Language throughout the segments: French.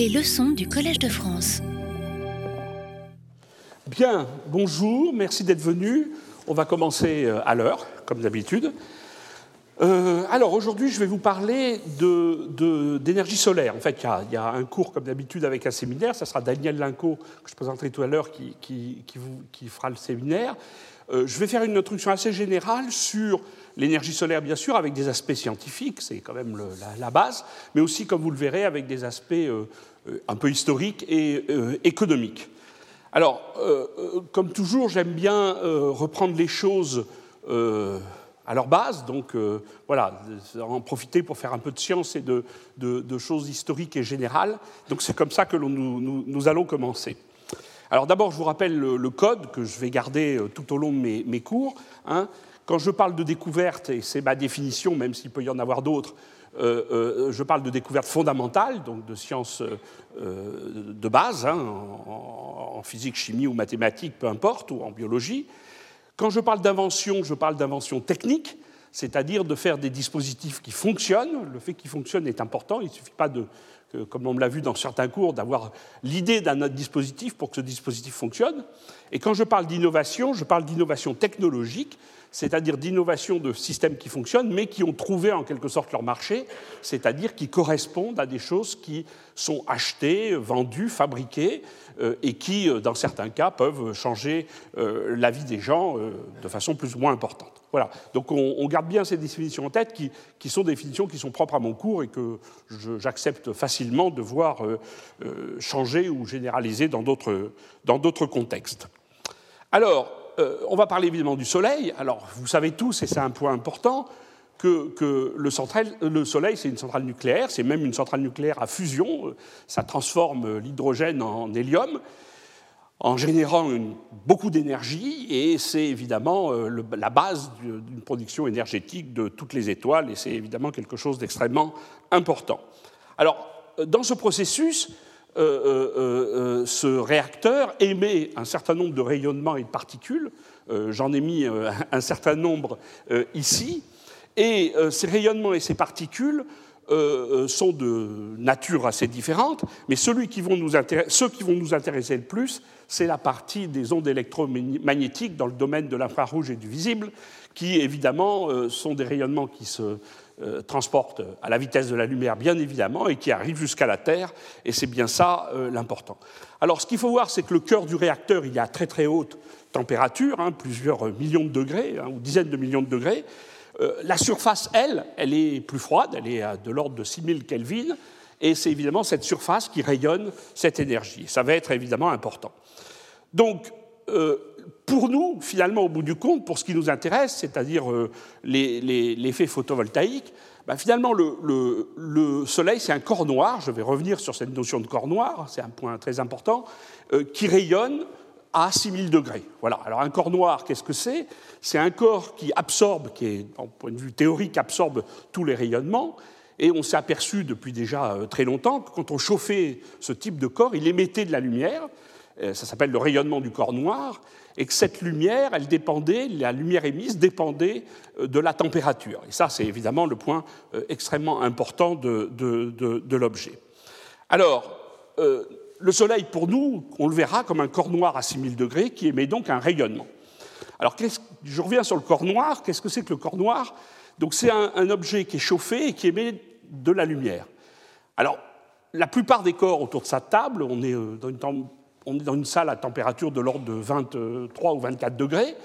Les leçons du Collège de France. Bien, bonjour, merci d'être venu. On va commencer euh, à l'heure, comme d'habitude. Euh, alors aujourd'hui, je vais vous parler d'énergie solaire. En fait, il y, a, un cours, comme d'habitude, avec un séminaire. Ça sera Daniel Linco, que je présenterai tout à l'heure, qui, fera le séminaire. Euh, je vais faire une introduction assez générale sur l'énergie solaire, bien sûr, avec des aspects scientifiques, c'est quand même la, base, mais aussi, comme vous le verrez, avec des aspects euh, un peu historiques et économiques. Alors, comme toujours, j'aime bien reprendre les choses à leur base. Donc euh, voilà, en profiter pour faire un peu de science et de, choses historiques et générales. Donc c'est comme ça que nous, allons commencer. Alors d'abord, je vous rappelle le, code que je vais garder euh, tout au long de mes, cours. Hein. Quand je parle de découverte, et c'est ma définition, même s'il peut y en avoir d'autres, euh, je parle de découverte fondamentale, donc de sciences de base, hein, en, en, physique, chimie ou mathématiques, peu importe, ou en biologie. Quand je parle d'invention, je parle d'invention technique, c'est-à-dire de faire des dispositifs qui fonctionnent. Le fait qu'ils fonctionnent est important. Il ne suffit pas de, comme on l'a vu dans certains cours, d'avoir l'idée d'un autre dispositif pour que ce dispositif fonctionne. Et quand je parle d'innovation, je parle d'innovation technologique, c'est-à-dire d'innovation de systèmes qui fonctionnent, mais qui ont trouvé en quelque sorte leur marché, c'est-à-dire qui correspondent à des choses qui sont achetées, vendues, fabriquées, euh, et qui, euh, dans certains cas, peuvent changer euh, la vie des gens de façon plus ou moins importante. Voilà. Donc on, garde bien ces définitions en tête, qui, sont des définitions qui sont propres à mon cours et que j'accepte facilement de voir changer ou généraliser dans d'autres contextes. Alors, euh, on va parler évidemment du Soleil. Alors, vous savez tous, et c'est un point important, que, le, Soleil, c'est une centrale nucléaire, c'est même une centrale nucléaire à fusion. Ça transforme l'hydrogène en hélium en générant beaucoup d'énergie, et c'est évidemment euh, la base d'une production énergétique de toutes les étoiles, et c'est évidemment quelque chose d'extrêmement important. Alors, dans ce processus, euh, euh, euh, ce réacteur émet un certain nombre de rayonnements et de particules. J'en ai mis un certain nombre ici. Et ces rayonnements et ces particules sont de nature assez différente, mais ceux qui vont nous intéresser le plus, c'est la partie des ondes électromagnétiques dans le domaine de l'infrarouge et du visible, qui évidemment sont des rayonnements qui se euh, transporte à la vitesse de la lumière, bien évidemment, et qui arrive jusqu'à la Terre, et c'est bien ça euh, l'important. Alors, ce qu'il faut voir, c'est que le cœur du réacteur, il est à très très haute température, hein, plusieurs millions de degrés, hein, ou dizaines de millions de degrés. Euh, la surface, elle, elle est plus froide, elle est de l'ordre de 6000 Kelvin, et c'est évidemment cette surface qui rayonne cette énergie. Ça va être évidemment important. Donc, pour nous, finalement, au bout du compte, pour ce qui nous intéresse, c'est-à-dire euh, l'effet photovoltaïque, bah, finalement, le, Soleil, c'est un corps noir, je vais revenir sur cette notion de corps noir, c'est un point très important, euh, qui rayonne à 6000 degrés. Voilà. Alors un corps noir, qu'est-ce que c'est? C'est un corps qui absorbe, qui est, en point de vue théorique, absorbe tous les rayonnements. Et on s'est aperçu depuis déjà euh, très longtemps que quand on chauffait ce type de corps, il émettait de la lumière. Ça s'appelle le rayonnement du corps noir et que cette lumière, elle dépendait, la lumière émise dépendait euh, de la température. Et ça, c'est évidemment le point euh, extrêmement important de, l'objet. Alors, euh, le Soleil, pour nous, on le verra comme un corps noir à 6000 degrés qui émet donc un rayonnement. Alors, je reviens sur le corps noir. Qu'est-ce que c'est que le corps noir? Donc, c'est un, un, objet qui est chauffé et qui émet de la lumière. Alors, la plupart des corps autour de sa table, on est dans une on est dans une salle à température de l'ordre de 23 ou 24 degrés.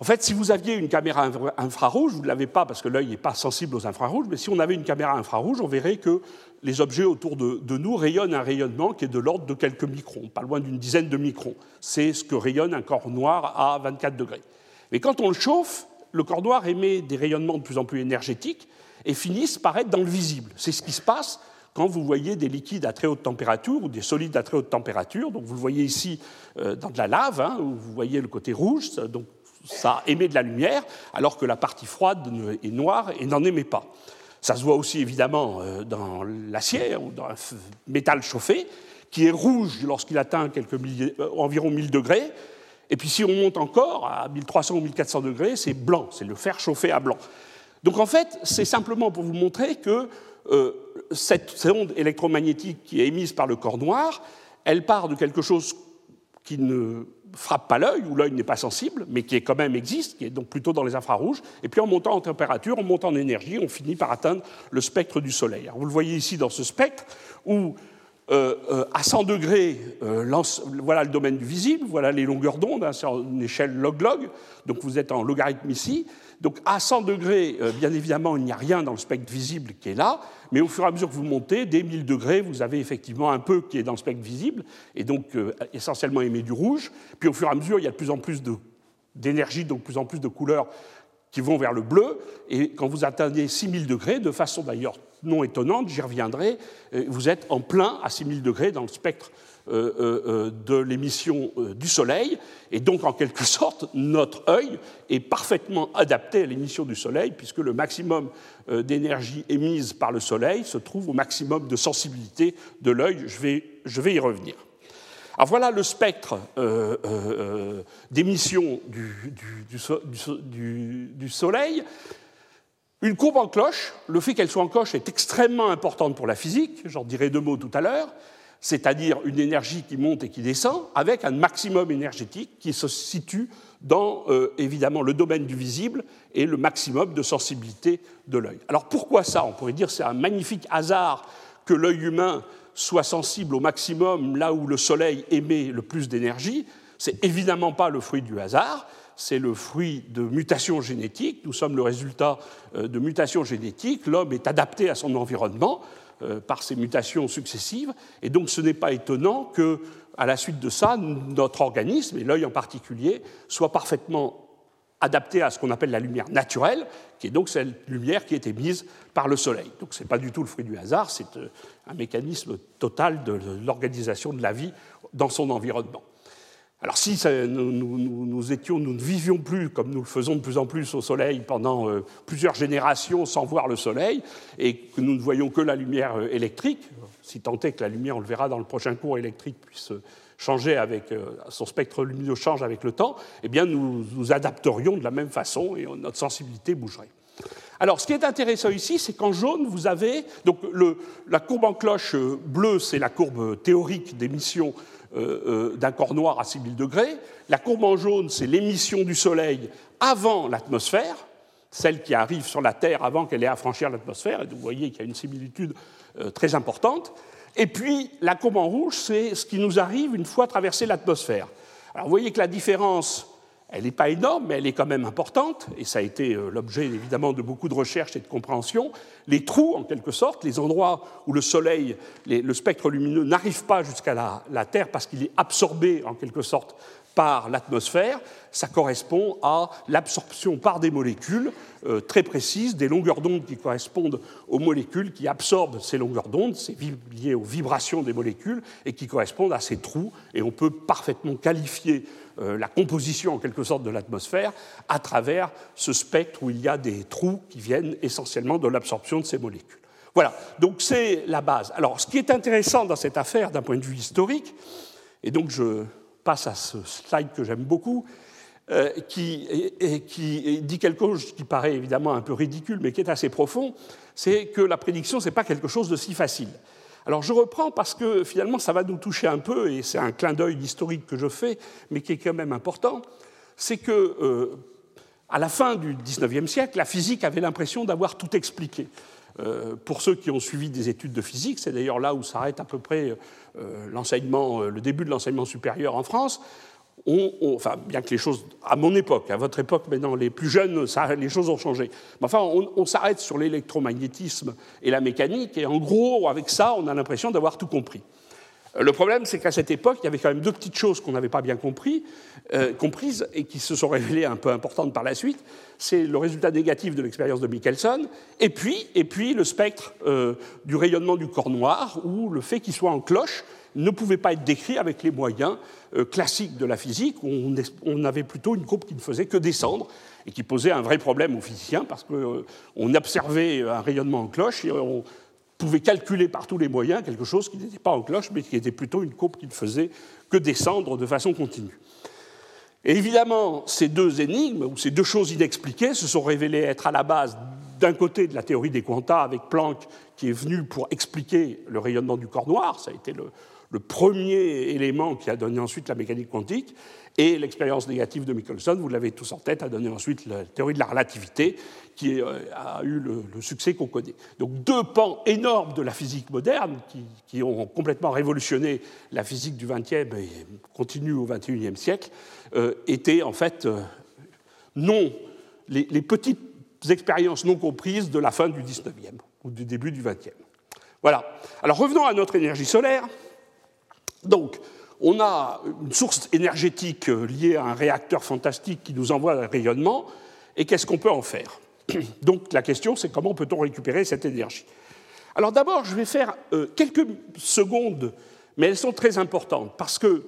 En fait, si vous aviez une caméra infrarouge, vous ne l'avez pas parce que l'œil n'est pas sensible aux infrarouges, mais si on avait une caméra infrarouge, on verrait que les objets autour de, nous rayonnent un rayonnement qui est de l'ordre de quelques microns, pas loin d'une dizaine de microns. C'est ce que rayonne un corps noir à 24 degrés. Mais quand on le chauffe, le corps noir émet des rayonnements de plus en plus énergétiques et finissent par être dans le visible. C'est ce qui se passe quand vous voyez des liquides à très haute température ou des solides à très haute température. Donc vous le voyez ici euh, dans de la lave, hein, vous voyez le côté rouge, donc ça émet de la lumière, alors que la partie froide est noire et n'en émet pas. Ça se voit aussi évidemment euh, dans l'acier ou dans un métal chauffé, qui est rouge lorsqu'il atteint euh, environ 1000 degrés. Et puis si on monte encore à 1300 ou 1400 degrés, c'est blanc, c'est le fer chauffé à blanc. Donc en fait, c'est simplement pour vous montrer que cette onde électromagnétique qui est émise par le corps noir, elle part de quelque chose qui ne frappe pas l'œil, où l'œil n'est pas sensible, mais qui quand même existe, qui est donc plutôt dans les infrarouges. Et puis en montant en température, en montant en énergie, on finit par atteindre le spectre du Soleil. vous le voyez ici dans ce spectre, où euh, euh, à 100 degrés, euh, voilà le domaine du visible, voilà les longueurs d'onde, hein, c'est une échelle log-log, donc vous êtes en logarithme ici. Donc à 100 degrés, bien évidemment, il n'y a rien dans le spectre visible qui est là, mais au fur et à mesure que vous montez, dès 1000 degrés, vous avez effectivement un peu qui est dans le spectre visible, et donc essentiellement émet du rouge. Puis au fur et à mesure, il y a de plus en plus d'énergie, donc de plus en plus de couleurs qui vont vers le bleu, et quand vous atteignez 6000 degrés, de façon d'ailleurs non étonnante, j'y reviendrai, euh, vous êtes en plein à 6000 degrés dans le spectre euh, euh, de l'émission du Soleil, et donc en quelque sorte, notre œil est parfaitement adapté à l'émission du Soleil, puisque le maximum d'énergie émise par le Soleil se trouve au maximum de sensibilité de l'œil. Je vais, je vais y revenir. Alors voilà le spectre euh, euh, euh, d'émission du, du, Soleil. Une courbe en cloche, le fait qu'elle soit en cloche est extrêmement importante pour la physique, j'en dirai deux mots tout à l'heure, c'est-à-dire une énergie qui monte et qui descend, avec un maximum énergétique qui se situe dans, évidemment, le domaine du visible et le maximum de sensibilité de l'œil. Alors pourquoi ça? On pourrait dire que c'est un magnifique hasard que l'œil humain soit sensible au maximum là où le Soleil émet le plus d'énergie, c'est évidemment pas le fruit du hasard, c'est le fruit de mutations génétiques. Nous sommes le résultat euh, de mutations génétiques. L'homme est adapté à son environnement euh, par ces mutations successives, et donc ce n'est pas étonnant que, à la suite de ça, notre organisme, et l'œil en particulier, soit parfaitement adapté à ce qu'on appelle la lumière naturelle, qui est donc cette lumière qui est émise par le Soleil. Donc ce n'est pas du tout le fruit du hasard, c'est euh, un mécanisme total de l'organisation de la vie dans son environnement. Alors si nous, ne vivions plus comme nous le faisons de plus en plus au Soleil pendant euh, plusieurs générations sans voir le Soleil, et que nous ne voyons que la lumière euh, électrique, si tant est que la lumière, on le verra dans le prochain cours électrique, puisse changer avec, euh, son spectre lumineux change avec le temps, eh bien nous nous adapterions de la même façon et notre sensibilité bougerait. Alors, ce qui est intéressant ici, c'est qu'en jaune, vous avez donc la courbe en cloche euh, bleue, c'est la courbe théorique d'émission euh, d'un corps noir à 6000 degrés. La courbe en jaune, c'est l'émission du Soleil avant l'atmosphère, celle qui arrive sur la Terre avant qu'elle ait à franchir l'atmosphère. Et vous voyez qu'il y a une similitude très importante. Et puis, la courbe en rouge, c'est ce qui nous arrive une fois traversé l'atmosphère. Alors, vous voyez que la différence, elle n'est pas énorme, mais elle est quand même importante, et ça a été euh, l'objet évidemment de beaucoup de recherches et de compréhension. Les trous, en quelque sorte, les endroits où le Soleil, le spectre lumineux n'arrive pas jusqu'à la, Terre parce qu'il est absorbé, en quelque sorte, par l'atmosphère, ça correspond à l'absorption par des molécules euh, très précises, des longueurs d'onde qui correspondent aux molécules qui absorbent ces longueurs d'onde, c'est lié aux vibrations des molécules, et qui correspondent à ces trous. Et on peut parfaitement qualifier euh, la composition en quelque sorte de l'atmosphère à travers ce spectre où il y a des trous qui viennent essentiellement de l'absorption de ces molécules. Voilà, donc c'est la base. Alors ce qui est intéressant dans cette affaire d'un point de vue historique, et donc je passe à ce slide que j'aime beaucoup, euh, qui, dit quelque chose qui paraît évidemment un peu ridicule, mais qui est assez profond, c'est que la prédiction, ce n'est pas quelque chose de si facile. Alors je reprends parce que finalement ça va nous toucher un peu, et c'est un clin d'œil historique que je fais, mais qui est quand même important, c'est que euh, à la fin du XIXe siècle, la physique avait l'impression d'avoir tout expliqué. Euh, pour ceux qui ont suivi des études de physique, c'est d'ailleurs là où s'arrête à peu près euh, l'enseignement, euh, le début de l'enseignement supérieur en France. On, enfin, bien que les choses, à mon époque, à votre époque maintenant, les plus jeunes, les choses ont changé. Mais enfin, on, on s'arrête sur l'électromagnétisme et la mécanique, et en gros, avec ça, on a l'impression d'avoir tout compris. Le problème, c'est qu'à cette époque, il y avait quand même deux petites choses qu'on n'avait pas bien compris, euh, comprises et qui se sont révélées un peu importantes par la suite. C'est le résultat négatif de l'expérience de Michelson, et puis, et puis le spectre euh, du rayonnement du corps noir, où le fait qu'il soit en cloche ne pouvait pas être décrit avec les moyens euh, classiques de la physique, où on, on, avait plutôt une courbe qui ne faisait que descendre, et qui posait un vrai problème aux physiciens, parce qu'on observait un rayonnement en cloche, et on pouvait calculer par tous les moyens quelque chose qui n'était pas en cloche, mais qui était plutôt une courbe qui ne faisait que descendre de façon continue. Et évidemment, ces deux énigmes, ou ces deux choses inexpliquées, se sont révélées être à la base d'un côté de la théorie des quantas avec Planck qui est venu pour expliquer le rayonnement du corps noir, ça a été le, le premier élément qui a donné ensuite la mécanique quantique, et l'expérience négative de Michelson, vous l'avez tous en tête, a donné ensuite la théorie de la relativité, qui euh, a eu le, succès qu'on connaît. Donc deux pans énormes de la physique moderne, qui, ont complètement révolutionné la physique du XXe et continuent au XXIe siècle, euh, étaient en fait euh, non les, les, petites expériences non comprises de la fin du XIXe ou du début du XXe. Voilà. Alors revenons à notre énergie solaire. Donc, on a une source énergétique liée à un réacteur fantastique qui nous envoie un rayonnement, et qu'est-ce qu'on peut en faire Donc la question, c'est comment peut-on récupérer cette énergie? Alors d'abord, je vais faire euh, quelques secondes, mais elles sont très importantes, parce qu'il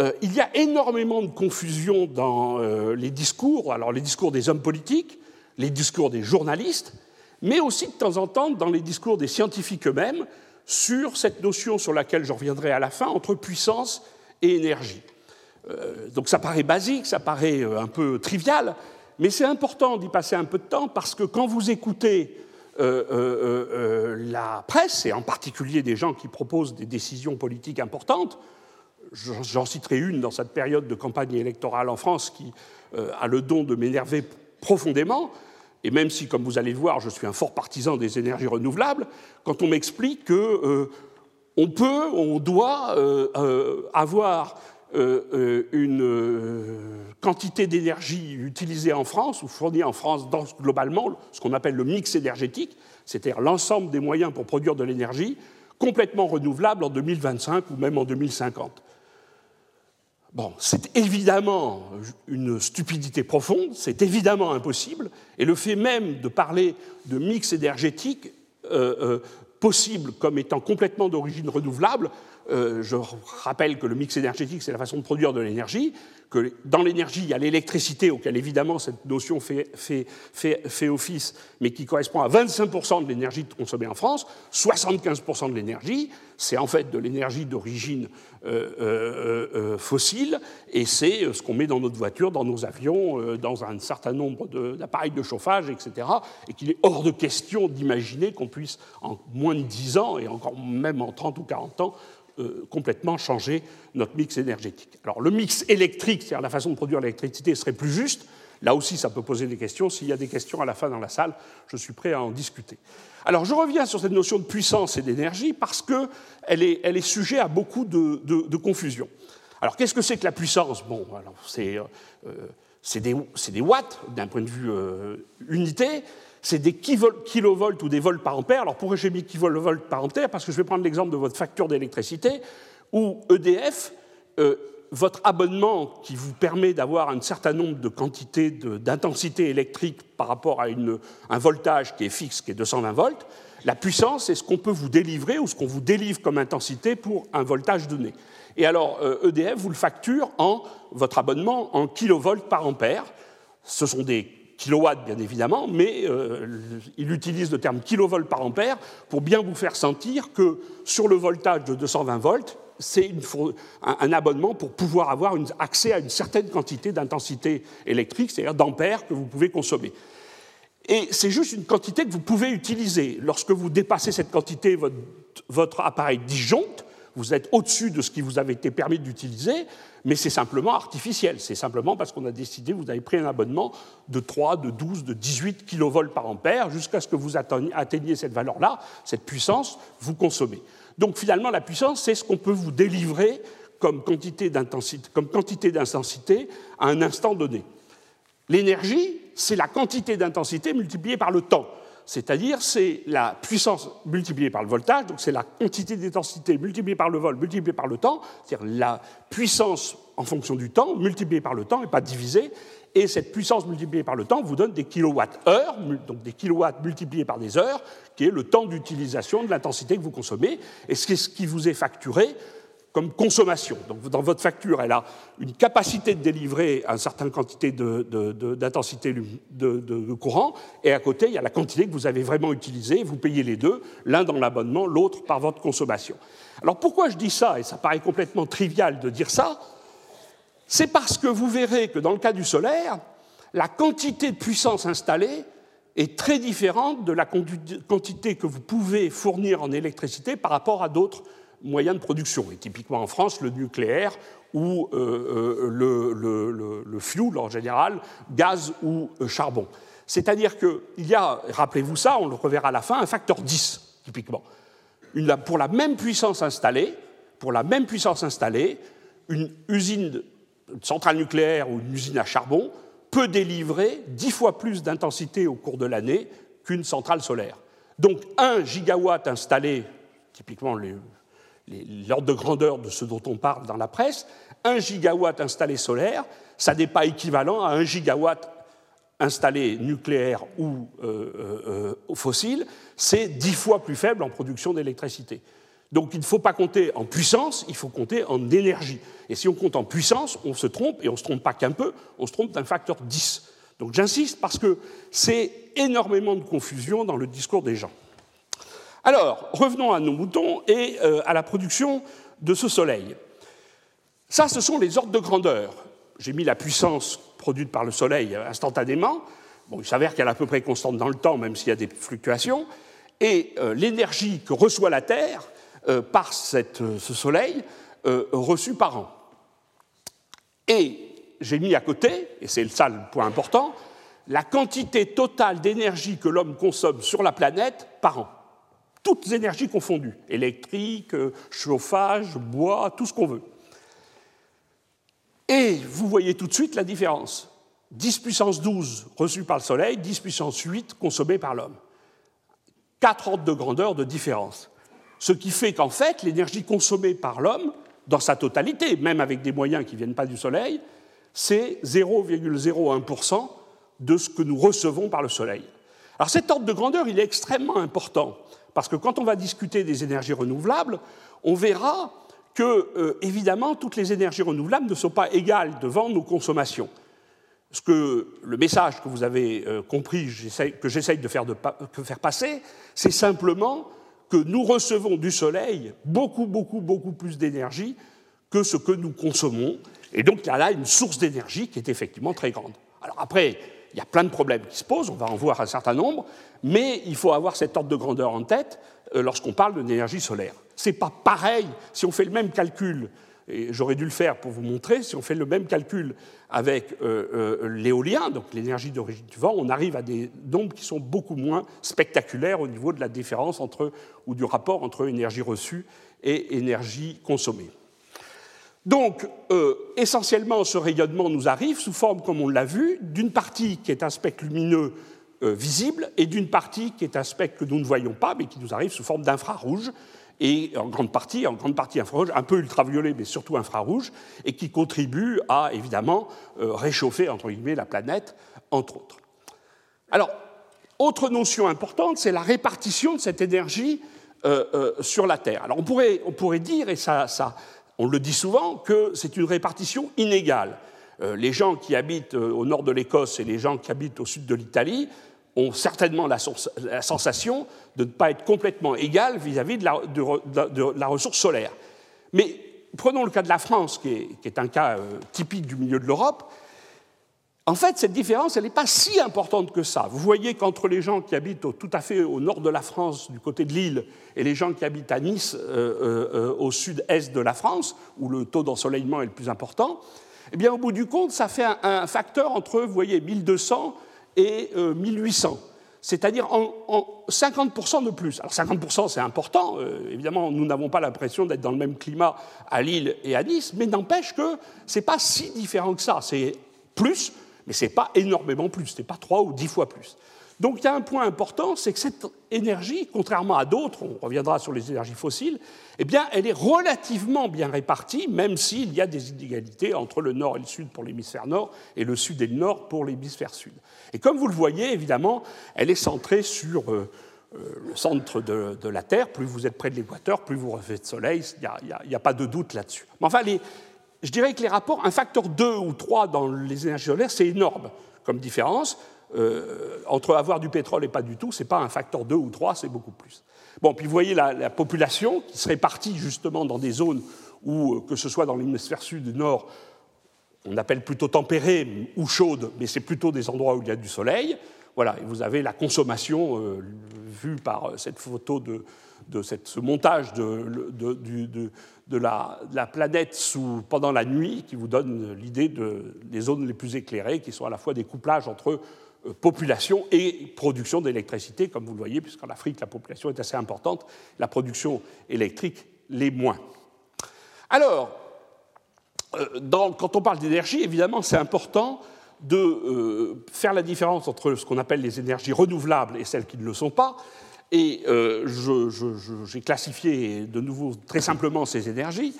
euh, y a énormément de confusion dans euh, les discours, alors les discours des hommes politiques, les discours des journalistes, mais aussi de temps en temps dans les discours des scientifiques eux-mêmes, sur cette notion sur laquelle je reviendrai à la fin, entre puissance et énergie. Euh, donc ça paraît basique, ça paraît euh, un peu trivial, mais c'est important d'y passer un peu de temps parce que quand vous écoutez euh, la presse, et en particulier des gens qui proposent des décisions politiques importantes, j'en citerai une dans cette période de campagne électorale en France qui a le don de m'énerver profondément, et même si, comme vous allez le voir, je suis un fort partisan des énergies renouvelables, quand on m'explique qu'on euh, peut, on doit euh, euh, avoir une quantité d'énergie utilisée en France ou fournie en France globalement, ce qu'on appelle le mix énergétique, c'est-à-dire l'ensemble des moyens pour produire de l'énergie, complètement renouvelable en 2025 ou même en 2050. Bon, c'est évidemment une stupidité profonde, c'est évidemment impossible, et le fait même de parler de mix énergétique euh, euh, possible comme étant complètement d'origine renouvelable, euh, je rappelle que le mix énergétique, c'est la façon de produire de l'énergie, que dans l'énergie, il y a l'électricité, auquel évidemment cette notion fait, office, mais qui correspond à 25% de l'énergie consommée en France, 75% de l'énergie, c'est en fait de l'énergie d'origine euh, euh, fossile, et c'est ce qu'on met dans notre voiture, dans nos avions, dans un certain nombre d'appareils de, de, chauffage, etc., et qu'il est hors de question d'imaginer qu'on puisse, en moins de 10 ans, et encore même en 30 ou 40 ans, euh, complètement changer notre mix énergétique. Alors le mix électrique, c'est-à-dire la façon de produire l'électricité, serait plus juste. Là aussi, ça peut poser des questions. S'il y a des questions à la fin dans la salle, je suis prêt à en discuter. Alors je reviens sur cette notion de puissance et d'énergie parce qu'elle est, elle est sujet à beaucoup de, confusion. Alors qu'est-ce que c'est que la puissance? Bon, c'est euh, euh, des, des, watts d'un point de vue unité c'est des kilovolts ou des volts par ampère. Alors pourquoi j'ai mis kilovolts par ampère? Parce que je vais prendre l'exemple de votre facture d'électricité, où EDF, euh, votre abonnement qui vous permet d'avoir un certain nombre de quantités d'intensité électrique par rapport à un voltage qui est fixe, qui est 220 volts, la puissance, c'est ce qu'on peut vous délivrer ou ce qu'on vous délivre comme intensité pour un voltage donné. Et alors, EDF euh, e vous le facture en votre abonnement en kilovolts par ampère. Ce sont des kilowatts, bien évidemment, mais euh, il utilise le terme kilovolt par ampère pour bien vous faire sentir que sur le voltage de 220 volts, c'est un, abonnement pour pouvoir avoir accès à une certaine quantité d'intensité électrique, c'est-à-dire d'ampères que vous pouvez consommer. Et c'est juste une quantité que vous pouvez utiliser. Lorsque vous dépassez cette quantité, votre, votre appareil disjoncte, vous êtes au-dessus de ce qui vous avait été permis d'utiliser, mais c'est simplement artificiel. C'est simplement parce qu'on a décidé, vous avez pris un abonnement de 3, de 12, de 18 kV par ampère, jusqu'à ce que vous atteigniez cette valeur-là, cette puissance, vous consommez. Donc finalement, la puissance, c'est ce qu'on peut vous délivrer comme quantité d'intensité à un instant donné. L'énergie, c'est la quantité d'intensité multipliée par le temps c'est-à-dire c'est la puissance multipliée par le voltage, donc c'est la quantité d'intensité multipliée par le vol multipliée par le temps, c'est-à-dire la puissance en fonction du temps multipliée par le temps et pas divisée, et cette puissance multipliée par le temps vous donne des kilowatts-heures, donc des kilowatts multipliés par des heures, qui est le temps d'utilisation de l'intensité que vous consommez, et c'est ce qui vous est facturé comme consommation. Dans votre facture, elle a une capacité de délivrer une certaine quantité d'intensité de, de, courant, et à côté, il y a la quantité que vous avez vraiment utilisée. Vous payez les deux, l'un dans l'abonnement, l'autre par votre consommation. Alors pourquoi je dis ça, et ça paraît complètement trivial de dire ça? C'est parce que vous verrez que dans le cas du solaire, la quantité de puissance installée est très différente de la quantité que vous pouvez fournir en électricité par rapport à d'autres moyens de production. Et typiquement en France, le nucléaire ou euh, euh, le, le, fuel en général, gaz ou euh, charbon. C'est-à-dire qu'il y a, rappelez-vous ça, on le reverra à la fin, un facteur 10, typiquement. Pour la même puissance installée, pour la même puissance installée, une usine, une centrale nucléaire ou une usine à charbon peut délivrer 10 fois plus d'intensité au cours de l'année qu'une centrale solaire. Donc 1 gigawatt installé, typiquement l'ordre de grandeur de ce dont on parle dans la presse, 1 gigawatt installé solaire, ça n'est pas équivalent à 1 gigawatt installé nucléaire ou euh, euh, euh, fossile, c'est 10 fois plus faible en production d'électricité. Donc il ne faut pas compter en puissance, il faut compter en énergie. Et si on compte en puissance, on se trompe, et on se trompe pas qu'un peu, on se trompe d'un facteur 10. Donc j'insiste parce que c'est énormément de confusion dans le discours des gens. Alors, revenons à nos moutons et euh, à la production de ce soleil. Ça, ce sont les ordres de grandeur. J'ai mis la puissance produite par le soleil instantanément. Bon, il s'avère qu'elle est à peu près constante dans le temps, même s'il y a des fluctuations. Et euh, l'énergie que reçoit la Terre, euh, par euh, ce soleil euh, reçu par an. Et j'ai mis à côté, et c'est ça le point important, la quantité totale d'énergie que l'homme consomme sur la planète par an. Toutes énergies confondues, électrique, chauffage, bois, tout ce qu'on veut. Et vous voyez tout de suite la différence. 10 puissance 12 reçu par le Soleil, 10 puissance 8 consommé par l'homme. Quatre ordres de grandeur de différence. Ce qui fait qu'en fait, l'énergie consommée par l'homme, dans sa totalité, même avec des moyens qui ne viennent pas du Soleil, c'est 0,01% de ce que nous recevons par le Soleil. Alors cet ordre de grandeur, il est extrêmement important, parce que quand on va discuter des énergies renouvelables, on verra que, euh, évidemment, toutes les énergies renouvelables ne sont pas égales devant nos consommations. Le message que vous avez euh, compris, que j'essaye de faire passer, c'est simplement que nous recevons du Soleil beaucoup, beaucoup, beaucoup plus d'énergie que ce que nous consommons. Et donc, il y a là une source d'énergie qui est effectivement très grande. Alors après, il y a plein de problèmes qui se posent, on va en voir un certain nombre, mais il faut avoir cet ordre de grandeur en tête euh, lorsqu'on parle de l'énergie solaire. Ce n'est pas pareil si on fait le même calcul et j'aurais dû le faire pour vous montrer, si on fait le même calcul avec euh, euh, l'éolien, donc l'énergie d'origine du vent, on arrive à des nombres qui sont beaucoup moins spectaculaires au niveau de la différence entre, ou du rapport entre énergie reçue et énergie consommée. Donc, essentiellement, ce rayonnement nous arrive sous forme, comme on l'a vu, d'une partie qui est un spectre lumineux visible et d'une partie qui est un spectre que nous ne voyons pas, mais qui nous arrive sous forme d'infrarouge, et en grande partie, en grande partie infrarouge, un peu ultraviolet, mais surtout infrarouge, et qui contribue à, évidemment, euh, réchauffer, entre guillemets, la planète, entre autres. Alors, autre notion importante, c'est la répartition de cette énergie euh, euh, sur la Terre. Alors, on pourrait, on pourrait dire, et ça, ça, on le dit souvent, que c'est une répartition inégale. les gens qui habitent au nord de l'Écosse et les gens qui habitent au sud de l'Italie ont certainement la, sensation de ne pas être complètement égales vis-à-vis de, la, ressource solaire. Mais prenons le cas de la France, qui est, un cas euh, typique du milieu de l'Europe. En fait, cette différence, elle n'est pas si importante que ça. Vous voyez qu'entre les gens qui habitent tout à fait au nord de la France, du côté de l'île, et les gens qui habitent à Nice, euh, euh, au sud-est de la France, où le taux d'ensoleillement est le plus important, eh bien, au bout du compte, ça fait un, un facteur entre, vous voyez, 1200 et 1800, euh, c'est-à-dire en, 50% de plus. Alors 50% c'est important, euh, évidemment nous n'avons pas l'impression d'être dans le même climat à Lille et à Nice, mais n'empêche que ce n'est pas si différent que ça, c'est plus, mais ce n'est pas énormément plus, ce n'est pas 3 ou 10 fois plus. Donc il y a un point important, c'est que cette énergie, contrairement à d'autres, on reviendra sur les énergies fossiles, eh bien, elle est relativement bien répartie, même s'il y a des inégalités entre le nord et le sud pour l'hémisphère nord et le sud et le nord pour l'hémisphère sud. Et comme vous le voyez, évidemment, elle est centrée sur euh, euh, le centre de, la Terre. Plus vous êtes près de l'équateur, plus vous recevez de soleil, il n'y a, pas de doute là-dessus. Mais enfin, je dirais que les rapports, un facteur 2 ou 3 dans les énergies solaires, c'est énorme comme différence. Euh, entre avoir du pétrole et pas du tout, ce n'est pas un facteur 2 ou 3, c'est beaucoup plus. Bon, puis vous voyez la, population qui se répartit justement dans des zones où, euh, que ce soit dans l'hémisphère sud ou nord, on appelle plutôt tempérées ou chaudes, mais c'est plutôt des endroits où il y a du soleil. Voilà, et vous avez la consommation vue par cette photo de, de ce montage de, de, la, la, planète sous, pendant la nuit qui vous donne l'idée des zones les plus éclairées, qui sont à la fois des couplages entre euh, population et production d'électricité, comme vous le voyez, puisqu'en Afrique, la population est assez importante, la production électrique l'est moins. Alors, euh, quand on parle d'énergie, évidemment, c'est important de euh, faire la différence entre ce qu'on appelle les énergies renouvelables et celles qui ne le sont pas, et euh, j'ai classifié de nouveau très simplement ces énergies.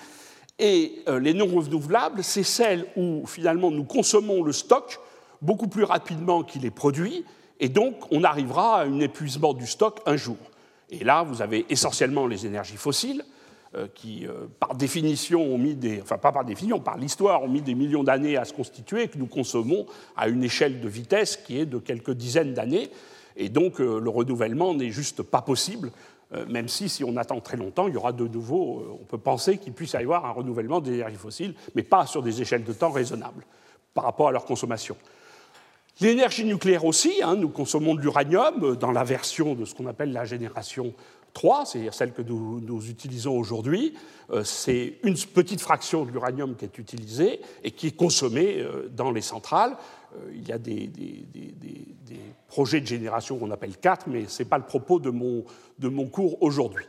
Et euh, les non renouvelables, c'est celles où finalement nous consommons le stock beaucoup plus rapidement qu'il est produit, et donc on arrivera à un épuisement du stock un jour. Et là, vous avez essentiellement les énergies fossiles, euh, qui, par définition, ont mis des, enfin pas par définition, par l'histoire, ont mis des millions d'années à se constituer, que nous consommons à une échelle de vitesse qui est de quelques dizaines d'années. Et donc euh, le renouvellement n'est juste pas possible, euh, même si, si on attend très longtemps, il y aura de nouveau, euh, on peut penser qu'il puisse y avoir un renouvellement des énergies fossiles, mais pas sur des échelles de temps raisonnables par rapport à leur consommation. L'énergie nucléaire aussi, hein, nous consommons de l'uranium dans la version de ce qu'on appelle la génération 3, c'est-à-dire celle que nous, utilisons aujourd'hui. c'est une petite fraction de l'uranium qui est utilisée et qui est consommée dans les centrales. il y a des, projet de génération qu'on appelle 4, mais ce n'est pas le propos de mon, de mon cours aujourd'hui.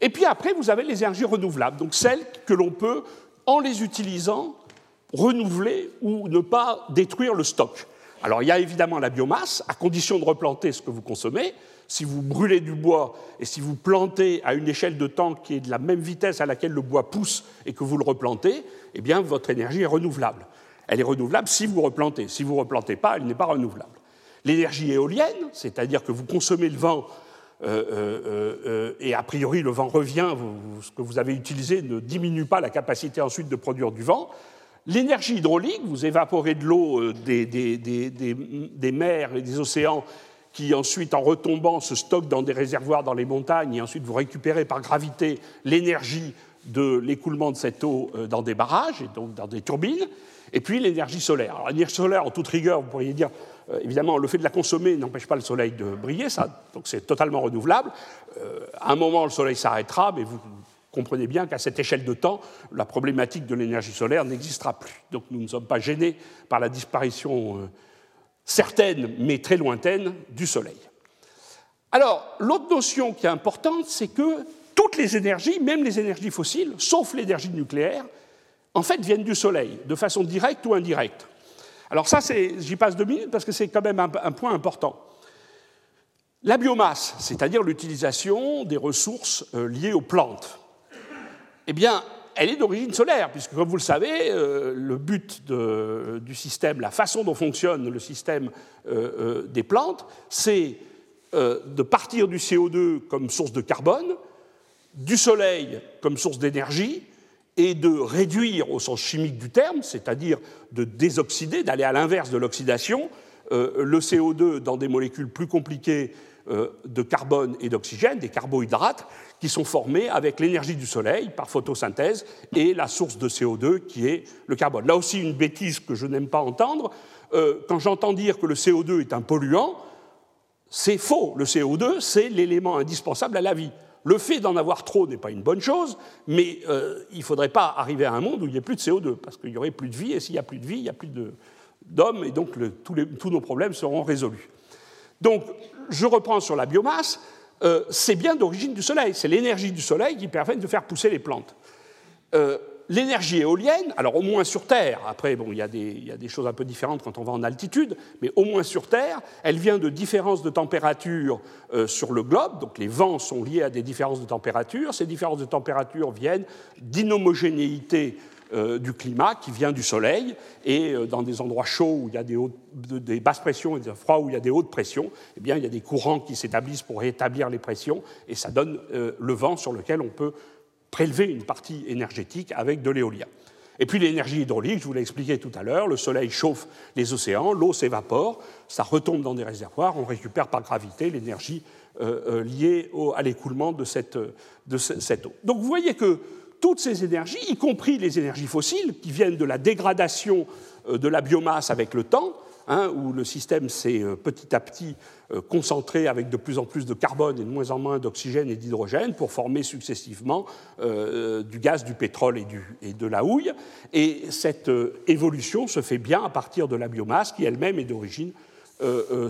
Et puis après, vous avez les énergies renouvelables, donc celles que l'on peut, en les utilisant, renouveler ou ne pas détruire le stock. Alors il y a évidemment la biomasse, à condition de replanter ce que vous consommez. Si vous brûlez du bois et si vous plantez à une échelle de temps qui est de la même vitesse à laquelle le bois pousse et que vous le replantez, eh bien votre énergie est renouvelable. Elle est renouvelable si vous replantez. Si vous ne replantez pas, elle n'est pas renouvelable. L'énergie éolienne, c'est-à-dire que vous consommez le vent euh, euh, euh, et a priori le vent revient, ce que vous avez utilisé ne diminue pas la capacité ensuite de produire du vent. L'énergie hydraulique, vous évaporez de l'eau des, des, mers et des océans qui ensuite, en retombant, se stockent dans des réservoirs dans les montagnes et ensuite vous récupérez par gravité l'énergie de l'écoulement de cette eau dans des barrages et donc dans des turbines. Et puis l'énergie solaire. Alors l'énergie solaire, en toute rigueur, vous pourriez dire, euh, évidemment, le fait de la consommer n'empêche pas le soleil de briller, ça, donc c'est totalement renouvelable. Euh, à un moment, le soleil s'arrêtera, mais vous comprenez bien qu'à cette échelle de temps, la problématique de l'énergie solaire n'existera plus. Donc nous ne sommes pas gênés par la disparition euh, certaine, mais très lointaine, du soleil. Alors, l'autre notion qui est importante, c'est que toutes les énergies, même les énergies fossiles, sauf l'énergie nucléaire, en fait, viennent du soleil, de façon directe ou indirecte. Alors ça, j'y passe deux minutes parce que c'est quand même un, point important. La biomasse, c'est-à-dire l'utilisation des ressources euh, liées aux plantes, eh bien, elle est d'origine solaire, puisque comme vous le savez, euh, le but du système, la façon dont fonctionne le système euh, des plantes, c'est de partir du CO2 comme source de carbone, du soleil comme source d'énergie, et de réduire au sens chimique du terme, c'est-à-dire de désoxyder, d'aller à l'inverse de l'oxydation, euh, le CO2 dans des molécules plus compliquées euh, de carbone et d'oxygène, des carbohydrates, qui sont formés avec l'énergie du soleil par photosynthèse et la source de CO2 qui est le carbone. Là aussi, une bêtise que je n'aime pas entendre. Euh, quand j'entends dire que le CO2 est un polluant, c'est faux. Le CO2, c'est l'élément indispensable à la vie. Le fait d'en avoir trop n'est pas une bonne chose, mais euh, il ne faudrait pas arriver à un monde où il n'y ait plus de CO2, parce qu'il n'y aurait plus de vie, et s'il n'y a plus de vie, il n'y a plus d'hommes, et donc tous, nos problèmes seront résolus. Donc, je reprends sur la biomasse, euh, c'est bien d'origine du soleil, c'est l'énergie du soleil qui permet de faire pousser les plantes. Euh, l'énergie éolienne, alors au moins sur Terre, après bon, il y, a des, choses un peu différentes quand on va en altitude, mais au moins sur Terre, elle vient de différences de température euh, sur le globe, donc les vents sont liés à des différences de température, ces différences de température viennent d'inhomogénéité euh, du climat qui vient du soleil, et euh, dans des endroits chauds où il y a des, basses pressions et des froids où il y a des hautes pressions, eh bien, il y a des courants qui s'établissent pour rétablir les pressions, et ça donne le vent sur lequel on peut prélever une partie énergétique avec de l'éolien. Et puis l'énergie hydraulique, je vous l'ai expliqué tout à l'heure, le soleil chauffe les océans, l'eau s'évapore, ça retombe dans des réservoirs, on récupère par gravité l'énergie euh, euh, liée à l'écoulement de, cette, de cette eau. Donc vous voyez que toutes ces énergies, y compris les énergies fossiles, qui viennent de la dégradation euh, de la biomasse avec le temps, hein, où le système s'est petit à petit concentré avec de plus en plus de carbone et de moins en moins d'oxygène et d'hydrogène pour former successivement du gaz, du pétrole et, de la houille. Et cette évolution se fait bien à partir de la biomasse qui elle-même est d'origine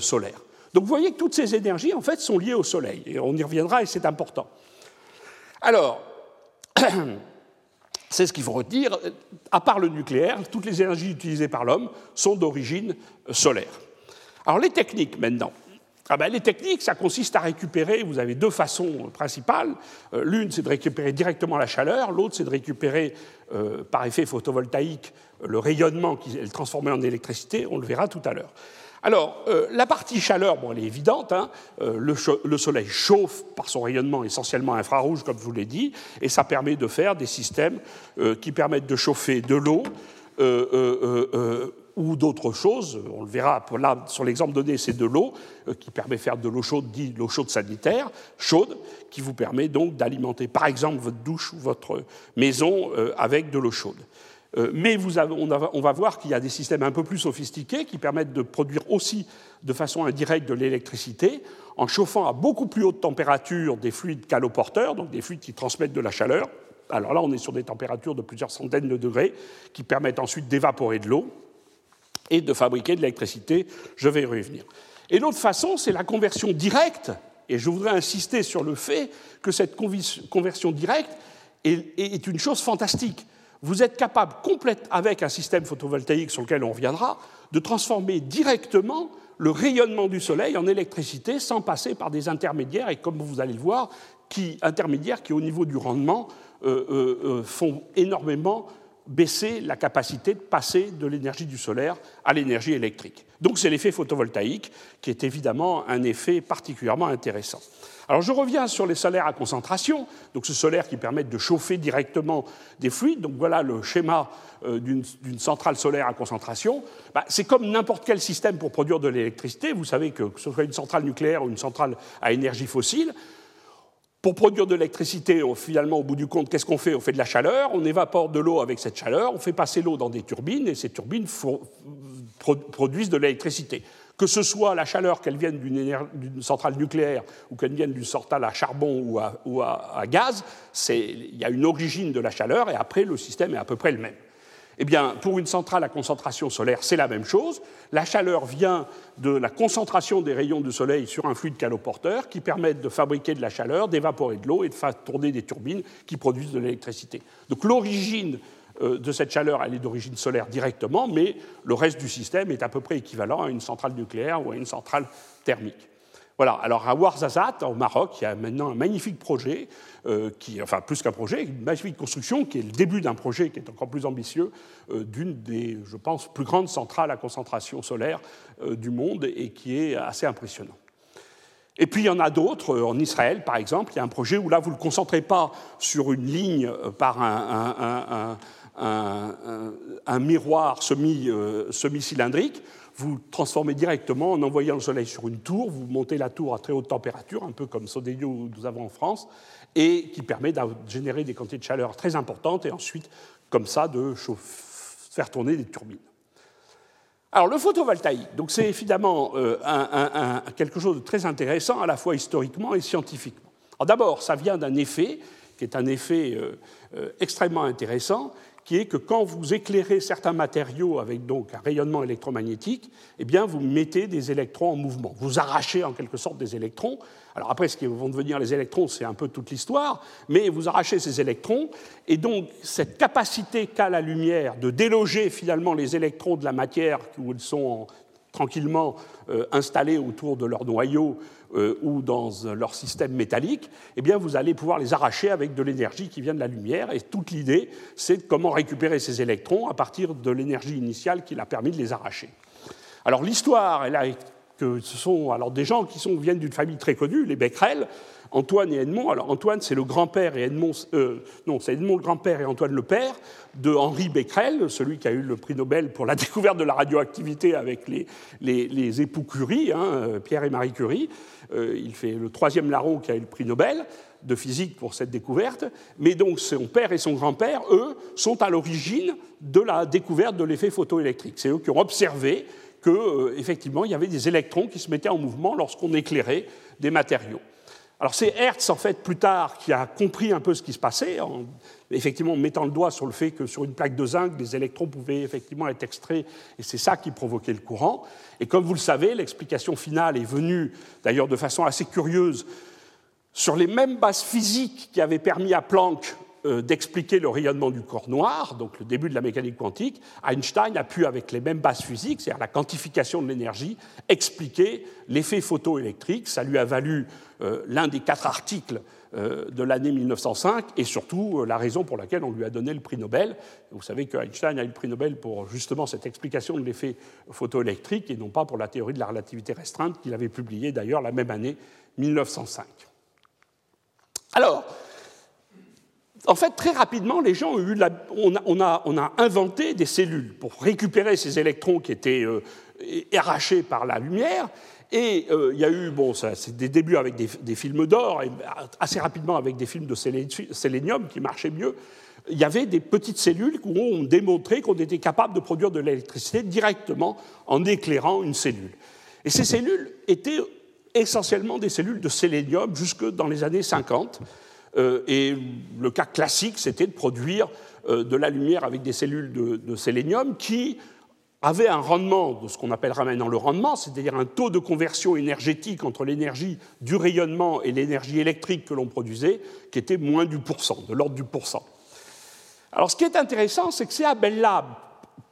solaire. Donc vous voyez que toutes ces énergies, en fait, sont liées au Soleil. On y reviendra et c'est important. Alors, c'est ce qu'il faut retenir. À part le nucléaire, toutes les énergies utilisées par l'homme sont d'origine solaire. Alors les techniques maintenant. Ah ben, les techniques, ça consiste à récupérer, vous avez deux façons principales. Euh, l'une, c'est de récupérer directement la chaleur, l'autre, c'est de récupérer euh, par effet photovoltaïque le rayonnement qui est transformé en électricité, on le verra tout à l'heure. Alors, euh, la partie chaleur, bon, elle est évidente. Hein. Euh, le, Soleil chauffe par son rayonnement essentiellement infrarouge, comme je vous l'ai dit, et ça permet de faire des systèmes euh, qui permettent de chauffer de l'eau ou d'autres choses. On le verra là, sur l'exemple donné, c'est de l'eau qui permet de faire de l'eau chaude, dit l'eau chaude sanitaire, chaude, qui vous permet donc d'alimenter, par exemple, votre douche ou votre maison avec de l'eau chaude. Euh, mais on, va voir qu'il y a des systèmes un peu plus sophistiqués qui permettent de produire aussi de façon indirecte de l'électricité en chauffant à beaucoup plus haute température des fluides caloporteurs, donc des fluides qui transmettent de la chaleur. Alors là, on est sur des températures de plusieurs centaines de degrés qui permettent ensuite d'évaporer de l'eau et de fabriquer de l'électricité. Je vais y revenir. Et l'autre façon, c'est la conversion directe. Et je voudrais insister sur le fait que cette conversion directe est une chose fantastique vous êtes capable, complète, avec un système photovoltaïque sur lequel on reviendra, de transformer directement le rayonnement du soleil en électricité sans passer par des intermédiaires, et comme vous allez le voir, qui, intermédiaires qui, au niveau du rendement, euh, euh, euh, font énormément baisser la capacité de passer de l'énergie du solaire à l'énergie électrique. Donc c'est l'effet photovoltaïque qui est évidemment un effet particulièrement intéressant. Alors je reviens sur les solaires à concentration, donc ce solaire qui permet de chauffer directement des fluides. Donc voilà le schéma euh, d'une centrale solaire à concentration. Bah, c'est comme n'importe quel système pour produire de l'électricité. Vous savez que, que ce soit une centrale nucléaire ou une centrale à énergie fossile, pour produire de l'électricité, finalement, au bout du compte, qu'est-ce qu'on fait? On fait de la chaleur, on évapore de l'eau avec cette chaleur, on fait passer l'eau dans des turbines, et ces turbines produisent de l'électricité. Que ce soit la chaleur, qu'elle vienne d'une centrale nucléaire ou qu'elle vienne d'une centrale à charbon ou à gaz, il y a une origine de la chaleur, et après, le système est à peu près le même. Eh bien, pour une centrale à concentration solaire, c'est la même chose. La chaleur vient de la concentration des rayons du soleil sur un fluide caloporteur qui permettent de fabriquer de la chaleur, d'évaporer de l'eau et de faire tourner des turbines qui produisent de l'électricité. Donc l'origine euh, de cette chaleur, elle est d'origine solaire directement, mais le reste du système est à peu près équivalent à une centrale nucléaire ou à une centrale thermique. Voilà, alors à Ouarzazate, au Maroc, il y a maintenant un magnifique projet, euh, enfin plus qu'un projet, une magnifique construction qui est le début d'un projet qui est encore plus ambitieux, euh, d'une des, je pense, plus grandes centrales à concentration solaire euh, du monde et qui est assez impressionnant. Et puis il y en a d'autres, en Israël par exemple, il y a un projet où là vous ne le concentrez pas sur une ligne par un miroir semi-cylindrique, vous transformez directement en envoyant le soleil sur une tour, vous montez la tour à très haute température, un peu comme Sodeio nous avons en France, et qui permet de générer des quantités de chaleur très importantes et ensuite, comme ça, de faire tourner des turbines. Alors le photovoltaïque, c'est évidemment euh, quelque chose de très intéressant à la fois historiquement et scientifiquement. D'abord, ça vient d'un effet qui est un effet euh, euh, extrêmement intéressant, qui est que quand vous éclairez certains matériaux avec donc un rayonnement électromagnétique, eh bien vous mettez des électrons en mouvement. Vous arrachez en quelque sorte des électrons. Alors après, ce qui vont devenir les électrons, c'est un peu toute l'histoire, mais vous arrachez ces électrons, et donc cette capacité qu'a la lumière de déloger finalement les électrons de la matière où ils sont tranquillement euh, installés autour de leur noyau euh, ou dans leur système métallique, eh bien vous allez pouvoir les arracher avec de l'énergie qui vient de la lumière. Et toute l'idée, c'est comment récupérer ces électrons à partir de l'énergie initiale qui l'a permis de les arracher. Alors l'histoire, elle a que ce sont alors des gens qui sont, viennent d'une famille très connue, les Becquerel, Antoine et Edmond. Alors Antoine, c'est le grand-père et Edmond, euh, non, c'est Edmond le grand-père et Antoine le père de Henri Becquerel, celui qui a eu le prix Nobel pour la découverte de la radioactivité avec les, époux Curie, hein, euh, Pierre et Marie Curie. Euh, il fait le troisième larron qui a eu le prix Nobel de physique pour cette découverte. Mais donc son père et son grand-père, eux, sont à l'origine de la découverte de l'effet photoélectrique. C'est eux qui ont observé qu'effectivement, il y avait des électrons qui se mettaient en mouvement lorsqu'on éclairait des matériaux. Alors c'est Hertz, en fait, plus tard, qui a compris un peu ce qui se passait, en effectivement mettant le doigt sur le fait que sur une plaque de zinc, des électrons pouvaient effectivement être extraits, et c'est ça qui provoquait le courant. Et comme vous le savez, l'explication finale est venue, d'ailleurs de façon assez curieuse, sur les mêmes bases physiques qui avaient permis à Planck d'expliquer le rayonnement du corps noir, donc le début de la mécanique quantique, Einstein a pu, avec les mêmes bases physiques, c'est-à-dire la quantification de l'énergie, expliquer l'effet photoélectrique. Ça lui a valu euh, l'un des quatre articles euh, de l'année 1905 et surtout la raison pour laquelle on lui a donné le prix Nobel. Vous savez que Einstein a eu le prix Nobel pour justement cette explication de l'effet photoélectrique et non pas pour la théorie de la relativité restreinte qu'il avait publiée d'ailleurs la même année 1905. Alors, en fait, très rapidement, les gens ont on, a, inventé des cellules pour récupérer ces électrons qui étaient euh, arrachés par la lumière. Et euh, il y a eu, bon, c'est des débuts avec des, films d'or, et assez rapidement avec des films de sélénium qui marchaient mieux. Il y avait des petites cellules où on démontré qu'on était capable de produire de l'électricité directement en éclairant une cellule. Et ces cellules étaient essentiellement des cellules de sélénium jusque dans les années 50. Euh, et le cas classique, c'était de produire euh, de la lumière avec des cellules de, sélénium qui avaient un rendement de ce qu'on appellera maintenant le rendement, c'est-à-dire un taux de conversion énergétique entre l'énergie du rayonnement et l'énergie électrique que l'on produisait, qui était moins du pourcent, de l'ordre du pourcent. Alors ce qui est intéressant, c'est que c'est à Bell Lab,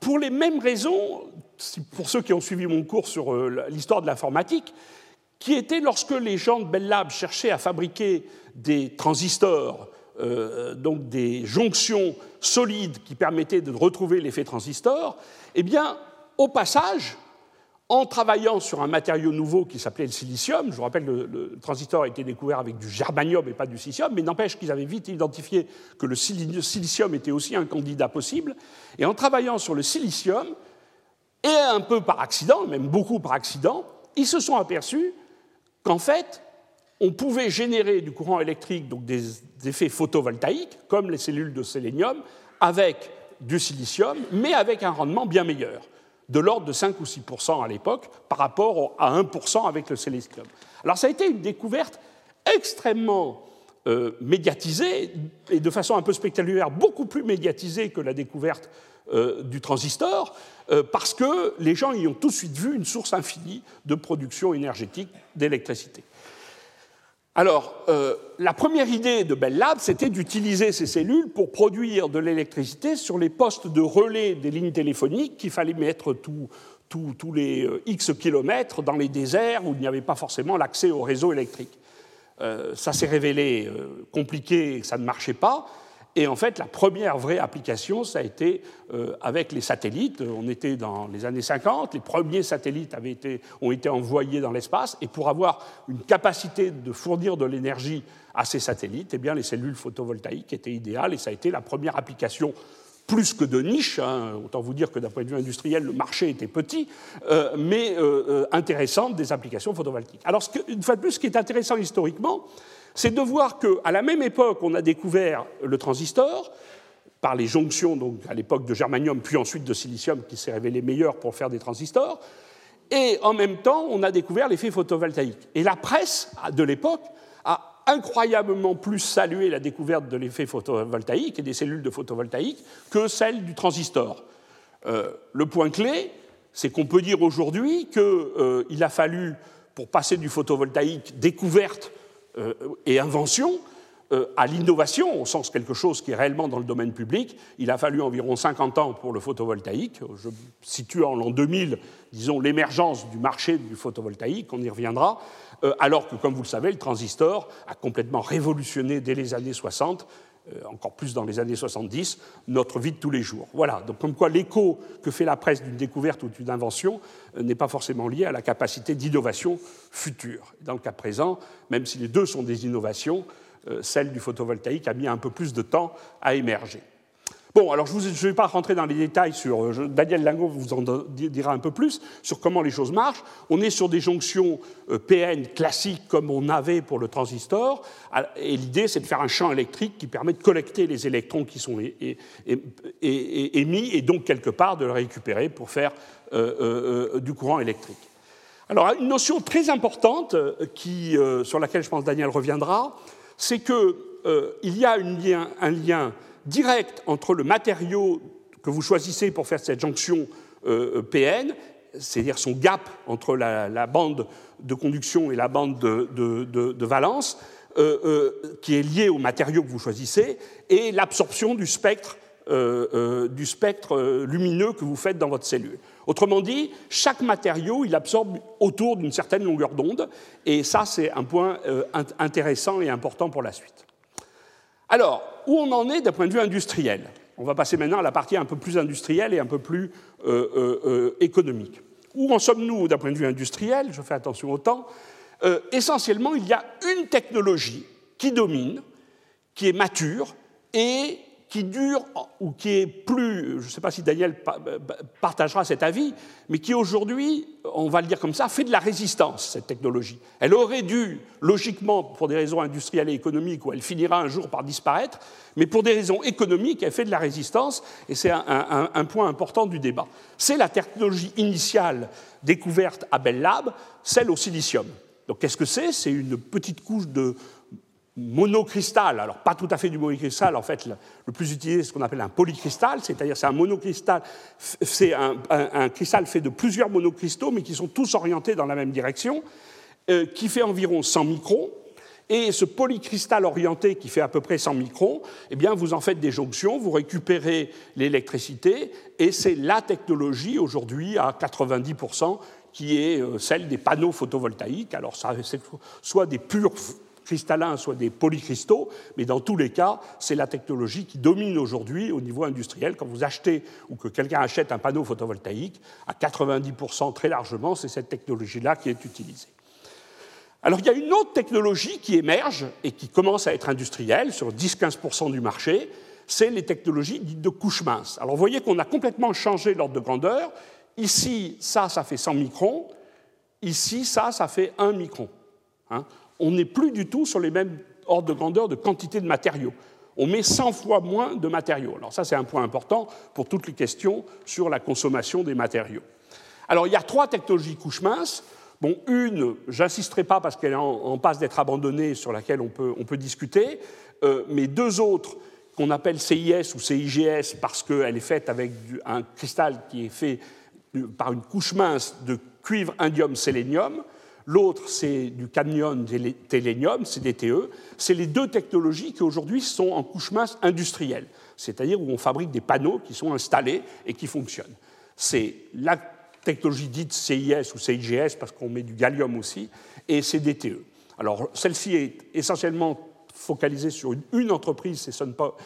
pour les mêmes raisons, pour ceux qui ont suivi mon cours sur euh, l'histoire de l'informatique, qui était lorsque les gens de Bell Lab cherchaient à fabriquer des transistors, euh, donc des jonctions solides qui permettaient de retrouver l'effet transistor, eh bien, au passage, en travaillant sur un matériau nouveau qui s'appelait le silicium, je vous rappelle que le, transistor a été découvert avec du germanium et pas du silicium, mais n'empêche qu'ils avaient vite identifié que le silicium était aussi un candidat possible, et en travaillant sur le silicium, et un peu par accident, même beaucoup par accident, ils se sont aperçus qu'en fait, on pouvait générer du courant électrique, donc des effets photovoltaïques, comme les cellules de sélénium, avec du silicium, mais avec un rendement bien meilleur, de l'ordre de 5 ou 6% à l'époque, par rapport à 1% avec le silicium. Alors ça a été une découverte extrêmement euh, médiatisée, et de façon un peu spectaculaire, beaucoup plus médiatisée que la découverte euh, du transistor, euh, parce que les gens y ont tout de suite vu une source infinie de production énergétique d'électricité. Alors, euh, la première idée de Bell Labs, c'était d'utiliser ces cellules pour produire de l'électricité sur les postes de relais des lignes téléphoniques qu'il fallait mettre tous les X kilomètres dans les déserts où il n'y avait pas forcément l'accès au réseau électrique. Euh, ça s'est révélé compliqué, ça ne marchait pas. Et en fait, la première vraie application, ça a été euh, avec les satellites. On était dans les années 50, les premiers satellites avaient été, ont été envoyés dans l'espace, et pour avoir une capacité de fournir de l'énergie à ces satellites, eh bien, les cellules photovoltaïques étaient idéales, et ça a été la première application plus que de niche, hein. autant vous dire que d'un point de vue industriel, le marché était petit, euh, mais euh, intéressante des applications photovoltaïques. Alors, une fois de plus, ce qui est intéressant historiquement, c'est de voir qu'à la même époque, on a découvert le transistor, par les jonctions, donc à l'époque de germanium, puis ensuite de silicium, qui s'est révélé meilleur pour faire des transistors, et en même temps, on a découvert l'effet photovoltaïque. Et la presse de l'époque a incroyablement plus salué la découverte de l'effet photovoltaïque et des cellules de photovoltaïque que celle du transistor. Euh, le point clé, c'est qu'on peut dire aujourd'hui qu'il euh, a fallu, pour passer du photovoltaïque découverte euh, et invention à l'innovation, au sens quelque chose qui est réellement dans le domaine public. Il a fallu environ 50 ans pour le photovoltaïque. Je situe en l'an 2000, disons, l'émergence du marché du photovoltaïque, on y reviendra, euh, alors que, comme vous le savez, le transistor a complètement révolutionné dès les années 60 euh, encore plus dans les années 70, notre vie de tous les jours. Voilà, donc comme quoi l'écho que fait la presse d'une découverte ou d'une invention euh, n'est pas forcément lié à la capacité d'innovation future. Dans le cas présent, même si les deux sont des innovations, euh, celle du photovoltaïque a mis un peu plus de temps à émerger. Bon, alors je ne vais pas rentrer dans les détails sur. euh, Daniel Lingot vous en dira un peu plus sur comment les choses marchent. On est sur des jonctions euh, PN classiques comme on avait pour le transistor. Et l'idée, c'est de faire un champ électrique qui permet de collecter les électrons qui sont émis et donc, quelque part, de les récupérer pour faire euh, du courant électrique. Alors, une notion très importante qui, sur laquelle je pense Daniel reviendra, c'est qu'il y a un lien direct entre le matériau que vous choisissez pour faire cette jonction euh, PN, c'est-à-dire son gap entre la, bande de conduction et la bande de, valence, euh, euh, qui est lié au matériau que vous choisissez, et l'absorption du spectre lumineux que vous faites dans votre cellule. Autrement dit, chaque matériau, il absorbe autour d'une certaine longueur d'onde, et ça, c'est un point intéressant et important pour la suite. Alors, où on en est d'un point de vue industriel? On va passer maintenant à la partie un peu plus industrielle et un peu plus euh, euh, euh, économique. Où en sommes-nous d'un point de vue industriel? Je fais attention au temps. essentiellement, il y a une technologie qui domine, qui est mature et qui dure ou qui est plus, je ne sais pas si Daniel partagera cet avis, mais qui aujourd'hui, on va le dire comme ça, fait de la résistance, cette technologie. Elle aurait dû, logiquement, pour des raisons industrielles et économiques, où elle finira un jour par disparaître, mais pour des raisons économiques, elle fait de la résistance, et c'est un, un point important du débat. C'est la technologie initiale découverte à Bell Lab, celle au silicium. Donc qu'est-ce que c'est? C'est une petite couche de monocristal, alors pas tout à fait du monocristal, en fait, le, plus utilisé, c'est ce qu'on appelle un polycristal, c'est-à-dire c'est un monocristal, c'est un, cristal fait de plusieurs monocristaux, mais qui sont tous orientés dans la même direction, euh, qui fait environ 100 microns. Et ce polycristal orienté qui fait à peu près 100 microns, eh bien, vous en faites des jonctions, vous récupérez l'électricité, et c'est la technologie aujourd'hui à 90% qui est euh, celle des panneaux photovoltaïques. Alors, ça, c'est soit des purs cristallins, soit des polycristaux, mais dans tous les cas, c'est la technologie qui domine aujourd'hui au niveau industriel. Quand vous achetez ou que quelqu'un achète un panneau photovoltaïque, à 90% très largement, c'est cette technologie-là qui est utilisée. Alors il y a une autre technologie qui émerge et qui commence à être industrielle sur 10-15% du marché, c'est les technologies dites de couche mince. Alors vous voyez qu'on a complètement changé l'ordre de grandeur. Ici, ça, ça fait 100 microns. Ici, ça, ça fait 1 micron. Hein on n'est plus du tout sur les mêmes ordres de grandeur de quantité de matériaux. On met 100 fois moins de matériaux. Alors ça, c'est un point important pour toutes les questions sur la consommation des matériaux. Alors il y a trois technologies couches minces. Bon, une, j'insisterai pas parce qu'elle est en, passe d'être abandonnée, sur laquelle on peut, on peut discuter, euh, mais deux autres qu'on appelle CIS ou CIGS parce qu'elle est faite avec un cristal qui est fait par une couche mince de cuivre, indium, sélénium, L'autre, c'est du cadmium télénium, CDTE. C'est les deux technologies qui aujourd'hui sont en couche mince industrielle, c'est-à-dire où on fabrique des panneaux qui sont installés et qui fonctionnent. C'est la technologie dite CIS ou CIGS, parce qu'on met du gallium aussi, et CDTE. Alors, celle-ci est essentiellement focalisée sur une, entreprise,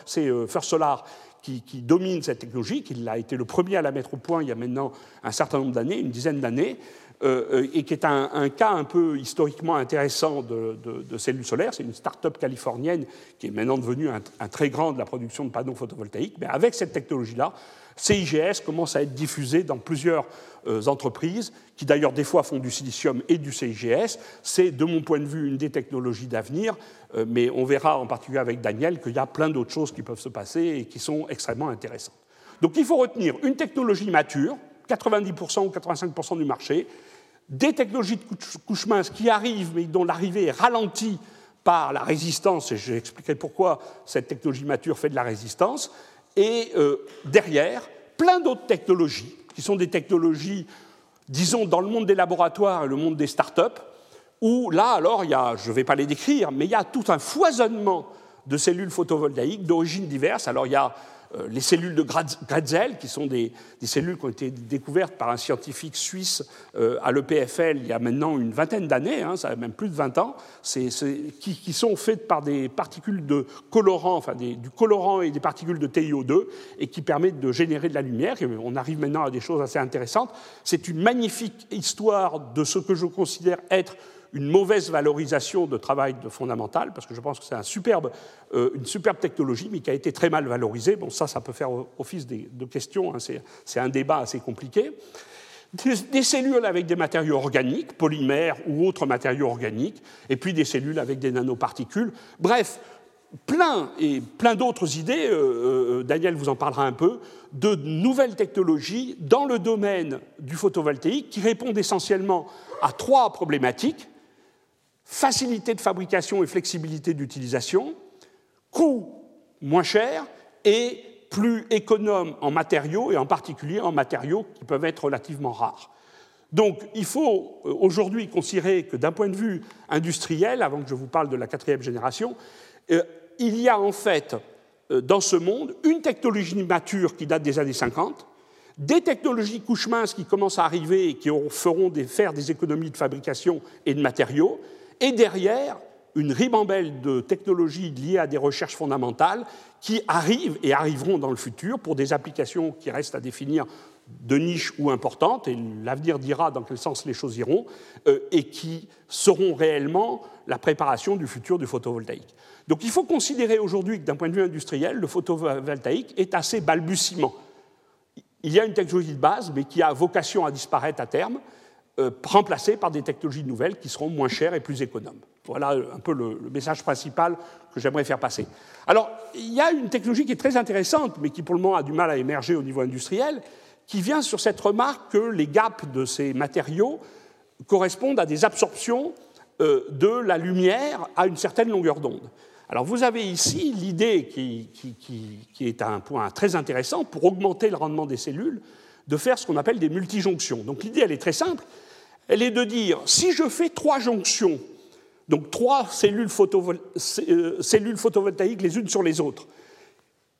c'est euh, First Solar, qui, qui, domine cette technologie, qui a été le premier à la mettre au point il y a maintenant un certain nombre d'années, une dizaine d'années, euh, euh, et qui est un, cas un peu historiquement intéressant de, cellules solaires. C'est une start-up californienne qui est maintenant devenue un, très grand de la production de panneaux photovoltaïques. Mais avec cette technologie-là, CIGS commence à être diffusé dans plusieurs euh, entreprises, qui d'ailleurs des fois font du silicium et du CIGS. C'est, de mon point de vue, une des technologies d'avenir, mais on verra en particulier avec Daniel qu'il y a plein d'autres choses qui peuvent se passer et qui sont extrêmement intéressantes. Donc il faut retenir une technologie mature, 90% ou 85% du marché, des technologies de couche mince qui arrivent, mais dont l'arrivée est ralentie par la résistance, et j'expliquerai pourquoi cette technologie mature fait de la résistance, et euh, derrière, plein d'autres technologies, qui sont des technologies, disons, dans le monde des laboratoires et le monde des start-up, où là, alors, il y a, je ne vais pas les décrire, mais il y a tout un foisonnement de cellules photovoltaïques d'origine diverses. Alors, il y a les cellules de Gratzel, qui sont des, cellules qui ont été découvertes par un scientifique suisse euh, à l'EPFL il y a maintenant une vingtaine d'années, hein, ça a même plus de 20 ans, qui, sont faites par des particules de colorant, enfin du colorant et des particules de TiO2, et qui permettent de générer de la lumière. On arrive maintenant à des choses assez intéressantes. C'est une magnifique histoire de ce que je considère être une mauvaise valorisation de travail de fondamental, parce que je pense que c'est euh, une superbe technologie, mais qui a été très mal valorisée. Bon, ça, ça peut faire office de questions, hein, c'est un débat assez compliqué. Des, cellules avec des matériaux organiques, polymères ou autres matériaux organiques, et puis des cellules avec des nanoparticules. Bref, plein et plein d'autres idées, euh, euh, Daniel vous en parlera un peu, de nouvelles technologies dans le domaine du photovoltaïque qui répondent essentiellement à trois problématiques facilité de fabrication et flexibilité d'utilisation, coût moins cher et plus économe en matériaux et en particulier en matériaux qui peuvent être relativement rares. Donc il faut euh, aujourd'hui considérer que d'un point de vue industriel, avant que je vous parle de la quatrième génération, euh, il y a en fait euh, dans ce monde une technologie mature qui date des années 50, des technologies couches minces qui commencent à arriver et qui feront faire des économies de fabrication et de matériaux, et derrière, une ribambelle de technologies liées à des recherches fondamentales qui arrivent et arriveront dans le futur pour des applications qui restent à définir de niche ou importantes, et l'avenir dira dans quel sens les choses iront, euh, et qui seront réellement la préparation du futur du photovoltaïque. Donc il faut considérer aujourd'hui que d'un point de vue industriel, le photovoltaïque est assez balbutiement. Il y a une technologie de base, mais qui a vocation à disparaître à terme, euh, remplacés par des technologies nouvelles qui seront moins chères et plus économes. Voilà un peu le, message principal que j'aimerais faire passer. Alors, il y a une technologie qui est très intéressante, mais qui pour le moment a du mal à émerger au niveau industriel, qui vient sur cette remarque que les gaps de ces matériaux correspondent à des absorptions euh, de la lumière à une certaine longueur d'onde. Alors vous avez ici l'idée qui, qui, est un point très intéressant pour augmenter le rendement des cellules, de faire ce qu'on appelle des multijonctions. Donc l'idée, elle est très simple elle est de dire, si je fais trois jonctions, donc trois cellules, euh, photovoltaïques les unes sur les autres,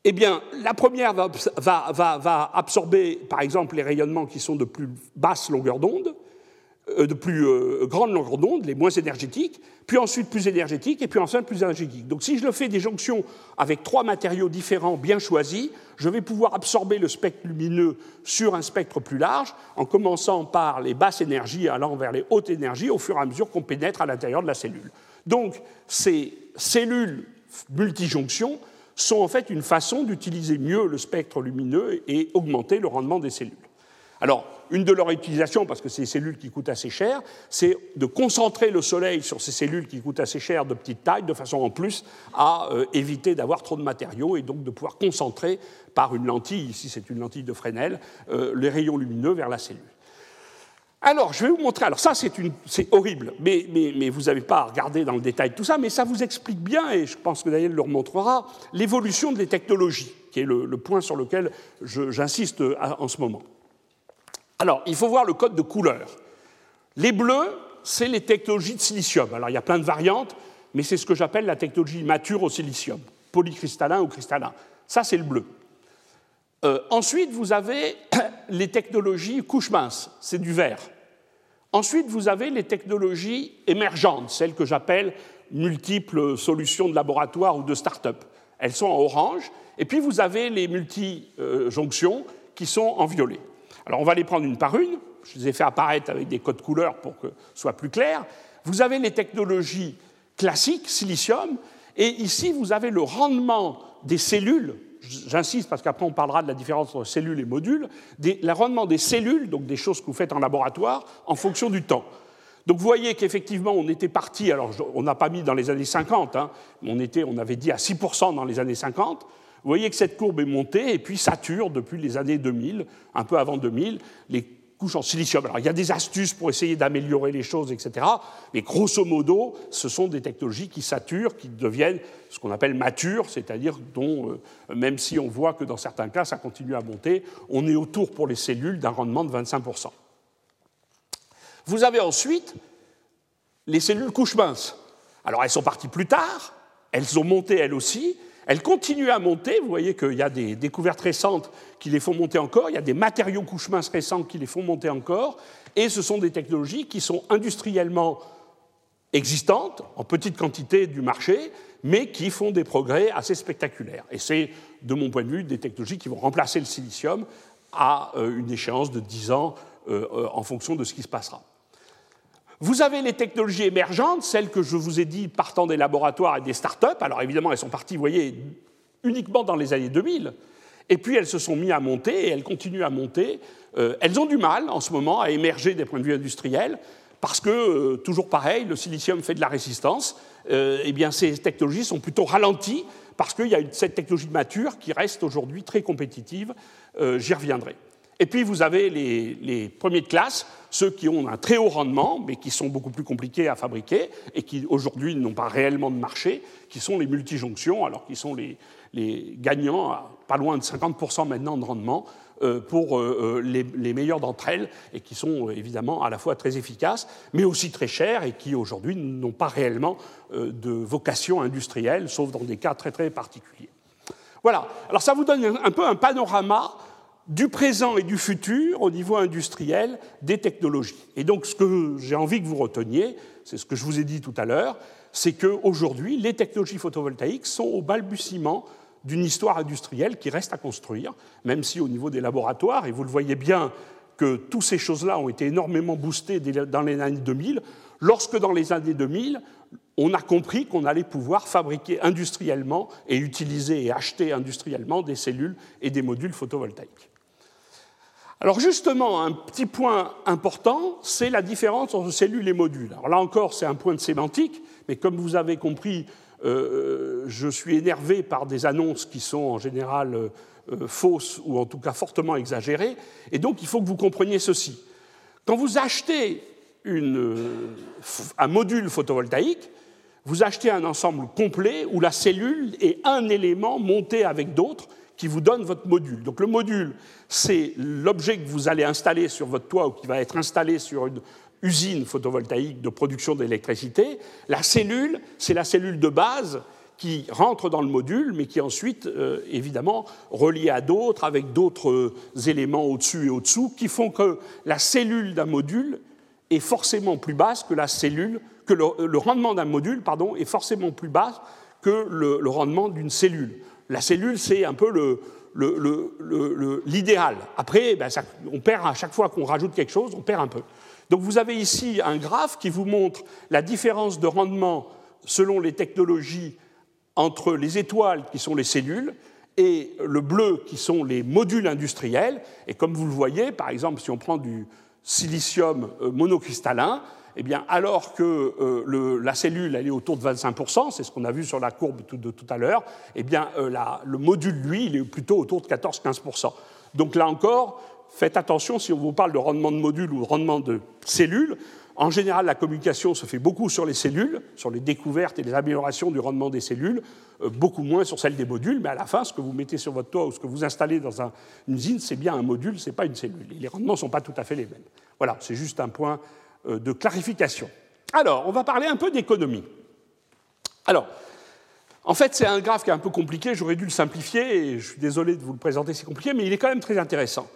eh bien, la première va, absorber, par exemple, les rayonnements qui sont de plus basse longueur d'onde, de plus euh, grande longueur d'onde, les moins énergétiques, puis ensuite plus énergétiques, et puis ensuite plus énergétiques. Donc si je le fais des jonctions avec trois matériaux différents bien choisis, je vais pouvoir absorber le spectre lumineux sur un spectre plus large, en commençant par les basses énergies allant vers les hautes énergies au fur et à mesure qu'on pénètre à l'intérieur de la cellule. Donc ces cellules multijonctions sont en fait une façon d'utiliser mieux le spectre lumineux et augmenter le rendement des cellules. Alors, une de leurs utilisations, parce que c'est des cellules qui coûtent assez cher, c'est de concentrer le soleil sur ces cellules qui coûtent assez cher de petite taille, de façon en plus à euh, éviter d'avoir trop de matériaux et donc de pouvoir concentrer par une lentille, ici c'est une lentille de Fresnel, euh, les rayons lumineux vers la cellule. Alors, je vais vous montrer. Alors, ça, c'est horrible, mais, vous n'avez pas à regarder dans le détail tout ça, mais ça vous explique bien, et je pense que Daniel le remontrera, l'évolution des technologies, qui est le point sur lequel j'insiste euh, en ce moment. Alors, il faut voir le code de couleur. Les bleus, c'est les technologies de silicium. Alors, il y a plein de variantes, mais c'est ce que j'appelle la technologie mature au silicium, polycristallin ou cristallin. Ça, c'est le bleu. Euh, ensuite, vous avez les technologies couche mince, c'est du vert. Ensuite, vous avez les technologies émergentes, celles que j'appelle multiples solutions de laboratoire ou de start-up. Elles sont en orange. Et puis, vous avez les multijonctions qui sont en violet. Alors on va les prendre une par une. Je les ai fait apparaître avec des codes couleurs pour que ce soit plus clair. Vous avez les technologies classiques, silicium, et ici vous avez le rendement des cellules. J'insiste parce qu'après on parlera de la différence entre cellules et modules. le rendement des cellules, donc des choses que vous faites en laboratoire, en fonction du temps. Donc vous voyez qu'effectivement, on était parti, alors on n'a pas mis dans les années 50, hein, on, était, on avait dit à 6% dans les années 50, vous voyez que cette courbe est montée et puis sature depuis les années 2000, un peu avant 2000, les couches en silicium. Alors il y a des astuces pour essayer d'améliorer les choses, etc. Mais grosso modo, ce sont des technologies qui saturent, qui deviennent ce qu'on appelle matures, c'est-à-dire dont, euh, même si on voit que dans certains cas ça continue à monter, on est autour pour les cellules d'un rendement de 25%. Vous avez ensuite les cellules couches minces. Alors elles sont parties plus tard, elles ont monté elles aussi, elles continuent à monter, vous voyez qu'il y a des découvertes récentes qui les font monter encore, il y a des matériaux couches minces récents qui les font monter encore, et ce sont des technologies qui sont industriellement existantes, en petite quantité du marché, mais qui font des progrès assez spectaculaires. Et c'est, de mon point de vue, des technologies qui vont remplacer le silicium à euh, une échéance de 10 ans euh, euh, en fonction de ce qui se passera. Vous avez les technologies émergentes, celles que je vous ai dit partant des laboratoires et des start-up. Alors évidemment, elles sont parties, vous voyez, uniquement dans les années 2000. Et puis elles se sont mises à monter et elles continuent à monter. Euh, elles ont du mal en ce moment à émerger des points de vue industriels parce que, euh, toujours pareil, le silicium fait de la résistance. Euh, eh bien, ces technologies sont plutôt ralenties parce qu'il y a cette technologie mature qui reste aujourd'hui très compétitive. J'y reviendrai. Et puis vous avez les, premiers de classe, ceux qui ont un très haut rendement, mais qui sont beaucoup plus compliqués à fabriquer et qui aujourd'hui n'ont pas réellement de marché, qui sont les multijonctions, alors qui sont les, les gagnants à pas loin de 50% maintenant de rendement euh, pour euh, euh, les, les meilleures d'entre elles et qui sont évidemment à la fois très efficaces, mais aussi très chères et qui aujourd'hui n'ont pas réellement de vocation industrielle, sauf dans des cas très très particuliers. Voilà, alors ça vous donne un peu un panorama du présent et du futur au niveau industriel des technologies. Et donc ce que j'ai envie que vous reteniez, c'est ce que je vous ai dit tout à l'heure, c'est qu'aujourd'hui, les technologies photovoltaïques sont au balbutiement d'une histoire industrielle qui reste à construire, même si au niveau des laboratoires, et vous le voyez bien que toutes ces choses-là ont été énormément boostées dans les années 2000, lorsque dans les années 2000, on a compris qu'on allait pouvoir fabriquer industriellement et utiliser et acheter industriellement des cellules et des modules photovoltaïques. Alors justement, un petit point important, c'est la différence entre cellules et modules. Alors là encore, c'est un point de sémantique, mais comme vous avez compris, euh, je suis énervé par des annonces qui sont en général euh, fausses ou en tout cas fortement exagérées, et donc il faut que vous compreniez ceci. Quand vous achetez un module photovoltaïque, vous achetez un ensemble complet où la cellule est un élément monté avec d'autres qui vous donne votre module. Donc le module, c'est l'objet que vous allez installer sur votre toit ou qui va être installé sur une usine photovoltaïque de production d'électricité. La cellule, c'est la cellule de base qui rentre dans le module, mais qui est ensuite, euh, évidemment, reliée à d'autres, avec d'autres euh, éléments au-dessus et au-dessous, qui font que la cellule d'un module est forcément plus basse que la cellule, que le, rendement d'un module, pardon, est forcément plus bas que le rendement d'une cellule la cellule, c'est un peu l'idéal. Après, ben, on perd à chaque fois qu'on rajoute quelque chose, on perd un peu. Donc vous avez ici un graphe qui vous montre la différence de rendement selon les technologies entre les étoiles, qui sont les cellules, et le bleu, qui sont les modules industriels. Et comme vous le voyez, par exemple, si on prend du silicium euh, monocristallin, eh bien, alors que euh, la cellule elle est autour de 25%, c'est ce qu'on a vu sur la courbe de tout à l'heure, eh bien, euh, le module, lui, il est plutôt autour de 14-15%. Donc là encore, faites attention si on vous parle de rendement de module ou de rendement de cellule. En général, la communication se fait beaucoup sur les cellules, sur les découvertes et les améliorations du rendement des cellules, euh, beaucoup moins sur celle des modules, mais à la fin, ce que vous mettez sur votre toit ou ce que vous installez dans une usine, c'est bien un module, ce n'est pas une cellule. les rendements ne sont pas tout à fait les mêmes. Voilà, c'est juste un point de clarification. Alors, on va parler un peu d'économie. Alors, en fait, c'est un graphe qui est un peu compliqué, j'aurais dû le simplifier, et je suis désolé de vous le présenter, c'est compliqué, mais il est quand même très intéressant.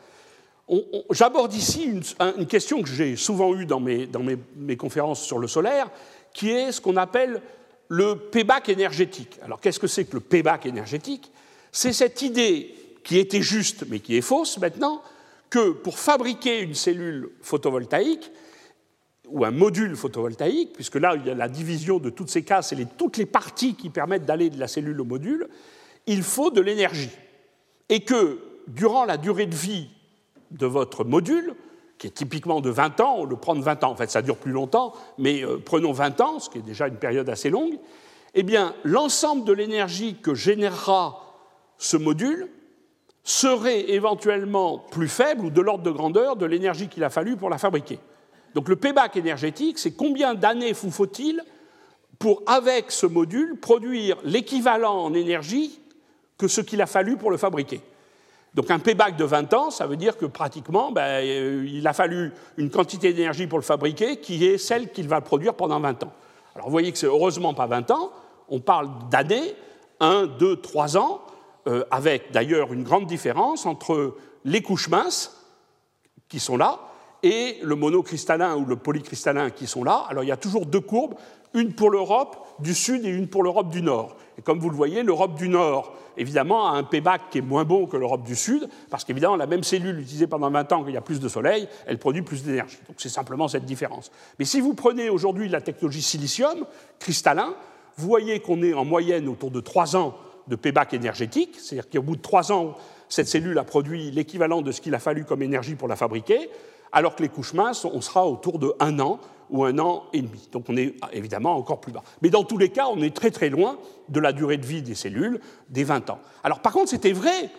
J'aborde ici une, question que j'ai souvent eue dans, mes, dans mes, conférences sur le solaire, qui est ce qu'on appelle le payback énergétique. Alors, qu'est-ce que c'est que le payback énergétique? C'est cette idée qui était juste, mais qui est fausse maintenant, que pour fabriquer une cellule photovoltaïque, ou un module photovoltaïque, puisque là, il y a la division de toutes ces cases, c'est toutes les parties qui permettent d'aller de la cellule au module, il faut de l'énergie. Et que durant la durée de vie de votre module, qui est typiquement de 20 ans, on le prend de 20 ans, en fait ça dure plus longtemps, mais euh, prenons 20 ans, ce qui est déjà une période assez longue, eh bien l'ensemble de l'énergie que générera ce module serait éventuellement plus faible ou de l'ordre de grandeur de l'énergie qu'il a fallu pour la fabriquer. Donc le payback énergétique, c'est combien d'années vous faut-il pour, avec ce module, produire l'équivalent en énergie que ce qu'il a fallu pour le fabriquer. Donc un payback de 20 ans, ça veut dire que pratiquement, ben, euh, il a fallu une quantité d'énergie pour le fabriquer qui est celle qu'il va produire pendant 20 ans. Alors vous voyez que c'est heureusement pas 20 ans, on parle d'années, 1, 2, 3 ans, euh, avec d'ailleurs une grande différence entre les couches minces, qui sont là, et le monocristallin ou le polycristallin qui sont là. Alors il y a toujours deux courbes, une pour l'Europe du Sud et une pour l'Europe du Nord. Et comme vous le voyez, l'Europe du Nord, évidemment, a un payback qui est moins bon que l'Europe du Sud, parce qu'évidemment, la même cellule utilisée pendant 20 ans, qu'il y a plus de soleil, elle produit plus d'énergie. Donc c'est simplement cette différence. Mais si vous prenez aujourd'hui la technologie silicium, cristallin, vous voyez qu'on est en moyenne autour de 3 ans de payback énergétique, c'est-à-dire qu'au bout de 3 ans, cette cellule a produit l'équivalent de ce qu'il a fallu comme énergie pour la fabriquer, alors que les couches minces, on sera autour de 1 an ou un an et demi. Donc on est évidemment encore plus bas. Mais dans tous les cas, on est très très loin de la durée de vie des cellules, des 20 ans. Alors par contre, c'était vrai,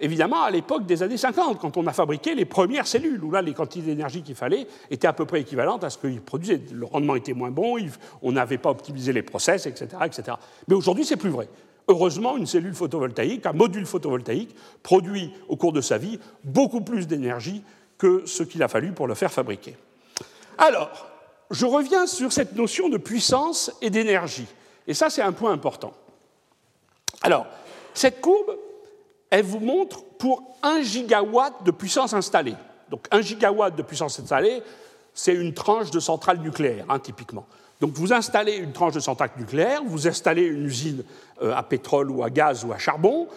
évidemment, à l'époque des années 50, quand on a fabriqué les premières cellules, où là, les quantités d'énergie qu'il fallait étaient à peu près équivalentes à ce qu'ils produisaient. Le rendement était moins bon, on n'avait pas optimisé les process, etc. etc. Mais aujourd'hui, c'est plus vrai. Heureusement, une cellule photovoltaïque, un module photovoltaïque, produit au cours de sa vie beaucoup plus d'énergie que ce qu'il a fallu pour le faire fabriquer. Alors, je reviens sur cette notion de puissance et d'énergie. Et ça, c'est un point important. Alors, cette courbe, elle vous montre pour 1 gigawatt de puissance installée. Donc 1 gigawatt de puissance installée, c'est une tranche de centrale nucléaire, hein, typiquement. Donc vous installez une tranche de centrale nucléaire, vous installez une usine euh, à pétrole ou à gaz ou à charbon,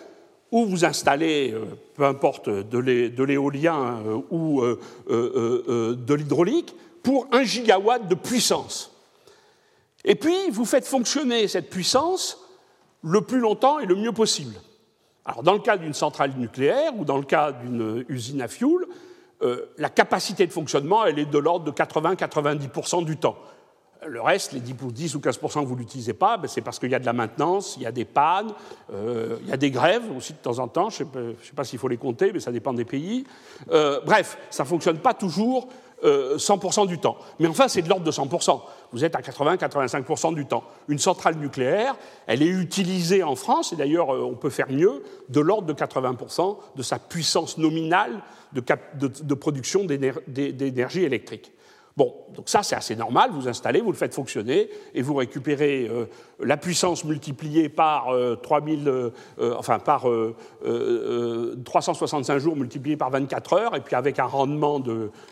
ou vous installez, euh, peu importe, de l'éolien euh, ou de l'hydraulique, pour un gigawatt de puissance. Et puis, vous faites fonctionner cette puissance le plus longtemps et le mieux possible. Alors, dans le cas d'une centrale nucléaire ou dans le cas d'une usine à fioul, euh, la capacité de fonctionnement, elle est de l'ordre de 80-90% du temps. Le reste, les 10, ou 15% que vous n'utilisez pas, ben, c'est parce qu'il y a de la maintenance, il y a des pannes, euh, il y a des grèves aussi de temps en temps. Je ne sais pas, s'il faut les compter, mais ça dépend des pays. Euh, bref, ça ne fonctionne pas toujours 100% euh, du temps. Mais enfin, c'est de l'ordre de 100%. Vous êtes à 80-85% du temps. Une centrale nucléaire, elle est utilisée en France, et d'ailleurs, on peut faire mieux, de l'ordre de 80% de sa puissance nominale de production d'énergie électrique. Bon, donc ça c'est assez normal, vous installez, vous le faites fonctionner et vous récupérez euh, la puissance multipliée par, 3000, euh, euh, enfin, par 365 jours multiplié par 24 heures et puis avec un rendement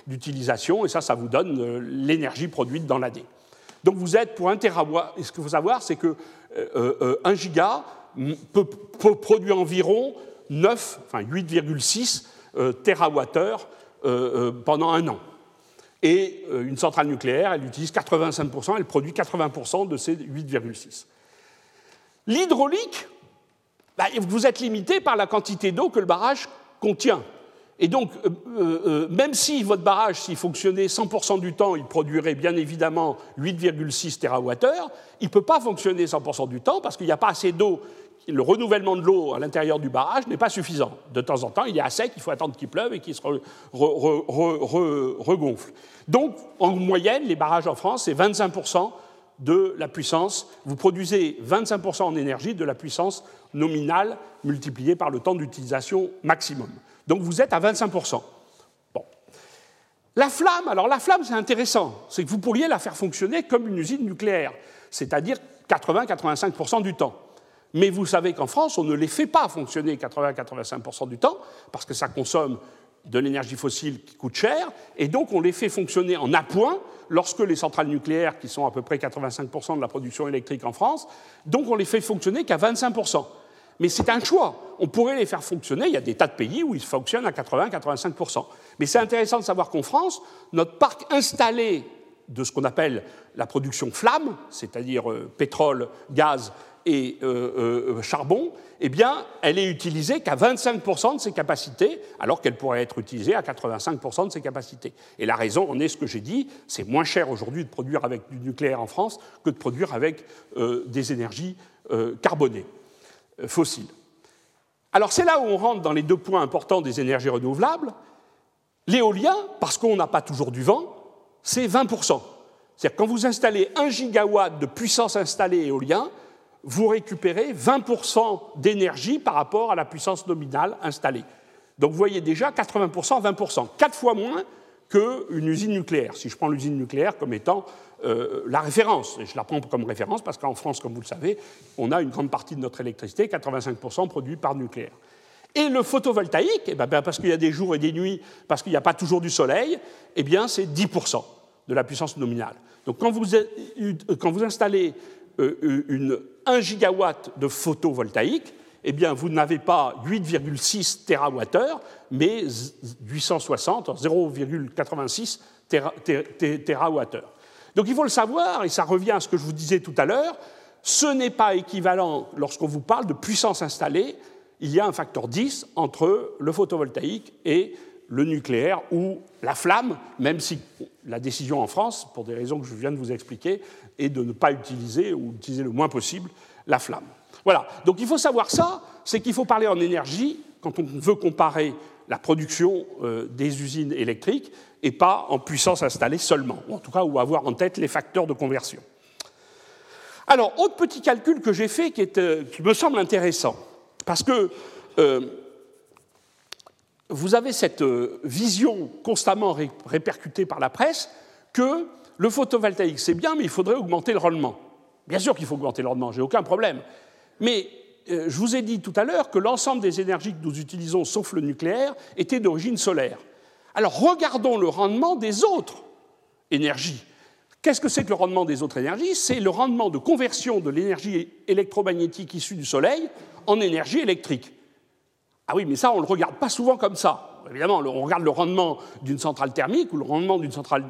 d'utilisation et ça, ça vous donne l'énergie produite dans l'année. Donc vous êtes pour un terawatt, et ce qu'il faut savoir c'est que 1 giga peut, peut, produire environ 9, enfin 8,6 terawattheures pendant un an. Et euh, une centrale nucléaire, elle utilise 85%, elle produit 80% de ces 8,6. L'hydraulique, bah, vous êtes limité par la quantité d'eau que le barrage contient. Et donc, euh, euh, même si votre barrage, s'il fonctionnait 100% du temps, il produirait bien évidemment 8,6 TWh, il ne peut pas fonctionner 100% du temps parce qu'il n'y a pas assez d'eau le renouvellement de l'eau à l'intérieur du barrage n'est pas suffisant. De temps en temps, il est à sec, il faut attendre qu'il pleuve et qu'il se regonfle. Donc, en moyenne, les barrages en France, c'est 25% de la puissance. Vous produisez 25% en énergie de la puissance nominale multipliée par le temps d'utilisation maximum. Donc, vous êtes à 25%. Bon. La flamme, alors la flamme, c'est intéressant. C'est que vous pourriez la faire fonctionner comme une usine nucléaire, c'est-à-dire 80-85% du temps. Mais vous savez qu'en France, on ne les fait pas fonctionner 80-85% du temps, parce que ça consomme de l'énergie fossile qui coûte cher, et donc on les fait fonctionner en appoint lorsque les centrales nucléaires, qui sont à peu près 85% de la production électrique en France, donc on les fait fonctionner qu'à 25%. Mais c'est un choix. On pourrait les faire fonctionner. Il y a des tas de pays où ils fonctionnent à 80-85%. Mais c'est intéressant de savoir qu'en France, notre parc installé de ce qu'on appelle la production flamme, c'est-à-dire euh, pétrole, gaz et euh, euh, charbon, eh bien, elle est utilisée qu'à 25% de ses capacités, alors qu'elle pourrait être utilisée à 85% de ses capacités. Et la raison en est ce que j'ai dit, c'est moins cher aujourd'hui de produire avec du nucléaire en France que de produire avec euh, des énergies carbonées, fossiles. Alors c'est là où on rentre dans les deux points importants des énergies renouvelables. L'éolien, parce qu'on n'a pas toujours du vent, c'est 20%. C'est-à-dire quand vous installez 1 gigawatt de puissance installée éolien, vous récupérez 20% d'énergie par rapport à la puissance nominale installée. Donc vous voyez déjà 80%, 20%, quatre fois moins qu'une usine nucléaire, si je prends l'usine nucléaire comme étant euh, la référence. Et je la prends comme référence parce qu'en France, comme vous le savez, on a une grande partie de notre électricité, 85% produite par nucléaire. Et le photovoltaïque, eh ben, ben, parce qu'il y a des jours et des nuits, parce qu'il n'y a pas toujours du soleil, eh bien c'est 10% de la puissance nominale. Donc quand vous, installez une 1 gigawatt de photovoltaïque, eh bien, vous n'avez pas 8,6 TWh, mais 860, 0,86 TWh. Donc il faut le savoir, et ça revient à ce que je vous disais tout à l'heure, ce n'est pas équivalent lorsqu'on vous parle de puissance installée. Il y a un facteur 10 entre le photovoltaïque et le nucléaire ou la flamme, même si la décision en France, pour des raisons que je viens de vous expliquer, est de ne pas utiliser ou d'utiliser le moins possible la flamme. Voilà, donc il faut savoir ça, c'est qu'il faut parler en énergie quand on veut comparer la production euh, des usines électriques et pas en puissance installée seulement, ou en tout cas ou avoir en tête les facteurs de conversion. Alors, autre petit calcul que j'ai fait qui, euh, me semble intéressant, parce que euh, vous avez cette vision constamment répercutée par la presse que le photovoltaïque c'est bien, mais il faudrait augmenter le rendement. Bien sûr qu'il faut augmenter le rendement, j'ai aucun problème. Mais euh, je vous ai dit tout à l'heure que l'ensemble des énergies que nous utilisons, sauf le nucléaire, étaient d'origine solaire. Alors regardons le rendement des autres énergies. Qu'est-ce que c'est que le rendement des autres énergies? C'est le rendement de conversion de l'énergie électromagnétique issue du Soleil en énergie électrique. Ah oui, mais ça, on ne le regarde pas souvent comme ça. Évidemment, on regarde le rendement d'une centrale thermique ou le rendement d'une centrale...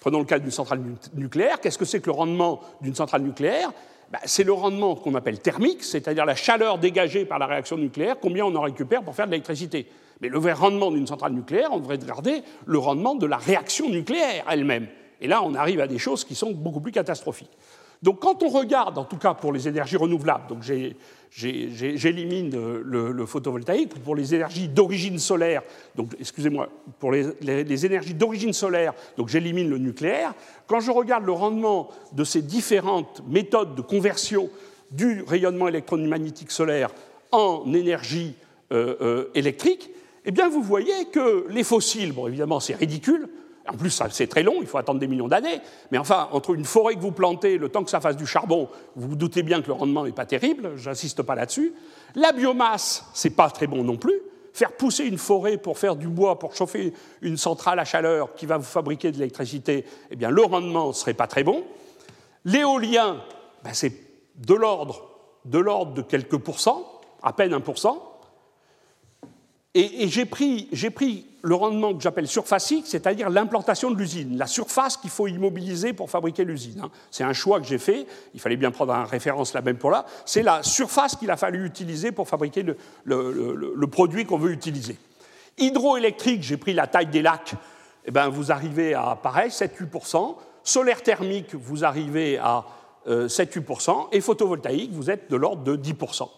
Prenons le cas d'une centrale nucléaire. Qu'est-ce que c'est que le rendement d'une centrale nucléaire? Bah, c'est le rendement qu'on appelle thermique, c'est-à-dire la chaleur dégagée par la réaction nucléaire, combien on en récupère pour faire de l'électricité. Mais le vrai rendement d'une centrale nucléaire, on devrait regarder le rendement de la réaction nucléaire elle-même. Et là, on arrive à des choses qui sont beaucoup plus catastrophiques. Donc quand on regarde, en tout cas pour les énergies renouvelables, donc j'élimine le, photovoltaïque, pour les énergies d'origine solaire, donc excusez-moi, pour les, les énergies d'origine solaire, donc j'élimine le nucléaire, quand je regarde le rendement de ces différentes méthodes de conversion du rayonnement électromagnétique solaire en énergie euh, euh, électrique, eh bien vous voyez que les fossiles, bon évidemment c'est ridicule, en plus, c'est très long, il faut attendre des millions d'années. Mais enfin, entre une forêt que vous plantez, le temps que ça fasse du charbon, vous vous doutez bien que le rendement n'est pas terrible, j'insiste pas là-dessus. La biomasse, c'est pas très bon non plus. Faire pousser une forêt pour faire du bois, pour chauffer une centrale à chaleur qui va vous fabriquer de l'électricité, eh bien, le rendement ne serait pas très bon. L'éolien, ben, c'est de l'ordre de de quelques pourcents, à peine un pourcent. Et, j'ai pris, le rendement que j'appelle surfacique, c'est-à-dire l'implantation de l'usine, la surface qu'il faut immobiliser pour fabriquer l'usine. Hein. C'est un choix que j'ai fait, il fallait bien prendre en référence la même pour là, c'est la surface qu'il a fallu utiliser pour fabriquer le, produit qu'on veut utiliser. Hydroélectrique, j'ai pris la taille des lacs, eh ben, vous arrivez à pareil, 7-8%. Solaire thermique, vous arrivez à 7-8%. Euh, et photovoltaïque, vous êtes de l'ordre de 10%.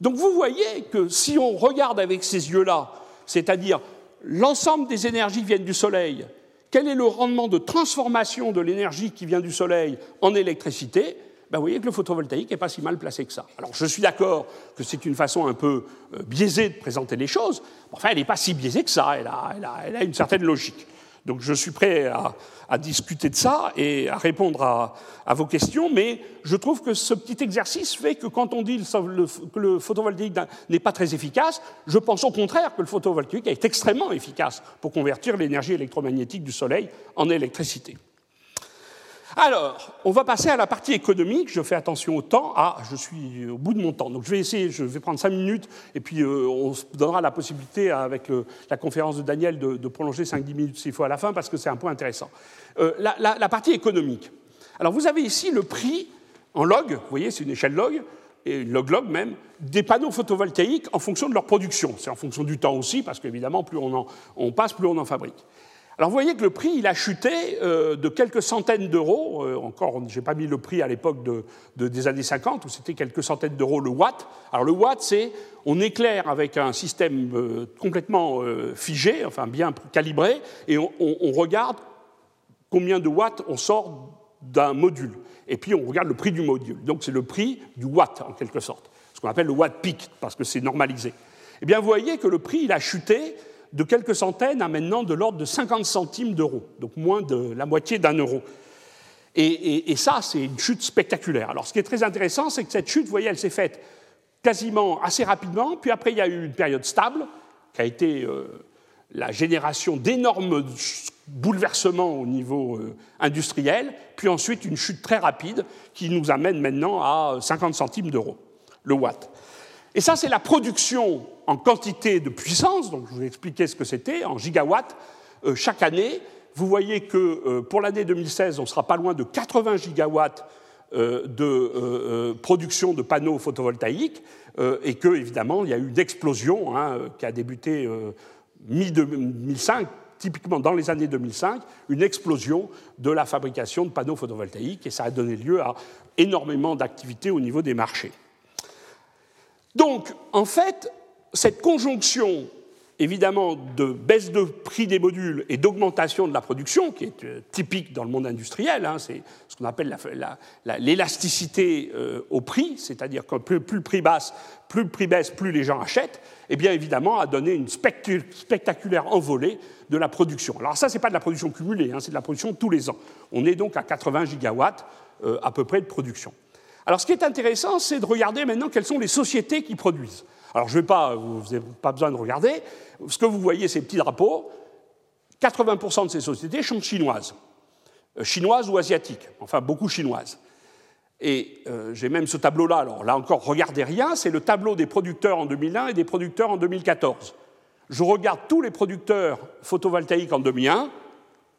Donc vous voyez que si on regarde avec ces yeux-là, c'est-à-dire l'ensemble des énergies viennent du Soleil, quel est le rendement de transformation de l'énergie qui vient du Soleil en électricité? Ben vous voyez que le photovoltaïque n'est pas si mal placé que ça. Alors je suis d'accord que c'est une façon un peu euh, biaisée de présenter les choses, mais enfin elle n'est pas si biaisée que ça, elle a une certaine logique. Donc je suis prêt à, discuter de ça et à répondre à, vos questions, mais je trouve que ce petit exercice fait que quand on dit que le photovoltaïque n'est pas très efficace, je pense au contraire que le photovoltaïque est extrêmement efficace pour convertir l'énergie électromagnétique du Soleil en électricité. Alors, on va passer à la partie économique. Je fais attention au temps. Ah, je suis au bout de mon temps. Donc, je vais essayer, je vais prendre cinq minutes, et puis euh, on se donnera la possibilité, avec la conférence de Daniel, de, prolonger 5-10 minutes s'il faut à la fin, parce que c'est un point intéressant. Euh, la, partie économique. Alors, vous avez ici le prix en log, vous voyez, c'est une échelle log, et log-log même, des panneaux photovoltaïques en fonction de leur production. C'est en fonction du temps aussi, parce qu'évidemment, plus on, on passe, plus on en fabrique. Alors vous voyez que le prix, il a chuté euh, de quelques centaines d'euros. Euh, encore, je n'ai pas mis le prix à l'époque des années 50, où c'était quelques centaines d'euros le watt. Alors le watt, c'est on éclaire avec un système euh, complètement figé, enfin bien calibré, et on, on, regarde combien de watts on sort d'un module. Et puis on regarde le prix du module. Donc c'est le prix du watt, en quelque sorte. Ce qu'on appelle le watt peak, parce que c'est normalisé. Eh bien, vous voyez que le prix, il a chuté de quelques centaines à maintenant de l'ordre de 50 centimes d'euros, donc moins de la moitié d'un euro. Et, ça, c'est une chute spectaculaire. Alors, ce qui est très intéressant, c'est que cette chute, vous voyez, elle s'est faite quasiment assez rapidement, puis après il y a eu une période stable, qui a été la génération d'énormes bouleversements au niveau industriel, puis ensuite une chute très rapide qui nous amène maintenant à 50 centimes d'euros le watt. Et ça, c'est la production en quantité de puissance, donc je vous ai expliqué ce que c'était, en gigawatts, euh, chaque année. Vous voyez que euh, pour l'année 2016, on sera pas loin de 80 gigawatts euh, de production de panneaux photovoltaïques, et que, évidemment, il y a eu une explosion hein, qui a débuté mi-2005, typiquement dans les années 2005, une explosion de la fabrication de panneaux photovoltaïques, et ça a donné lieu à énormément d'activités au niveau des marchés. Donc, en fait, cette conjonction, évidemment, de baisse de prix des modules et d'augmentation de la production, qui est euh, typique dans le monde industriel, hein, c'est ce qu'on appelle l'élasticité euh, au prix, c'est-à-dire que plus, le prix baisse, plus le prix baisse, plus les gens achètent, et eh bien évidemment a donné une spectaculaire envolée de la production. Alors ça, ce n'est pas de la production cumulée, hein, c'est de la production tous les ans. On est donc à 80 gigawatts euh, à peu près de production. Alors ce qui est intéressant, c'est de regarder maintenant quelles sont les sociétés qui produisent. Alors je ne vais pas, vous n'avez pas besoin de regarder. Ce que vous voyez, ces petits drapeaux, 80% de ces sociétés sont chinoises. Euh, chinoises ou asiatiques, enfin beaucoup chinoises. Et euh, j'ai même ce tableau-là, alors là encore, regardez rien, c'est le tableau des producteurs en 2001 et des producteurs en 2014. Je regarde tous les producteurs photovoltaïques en 2001,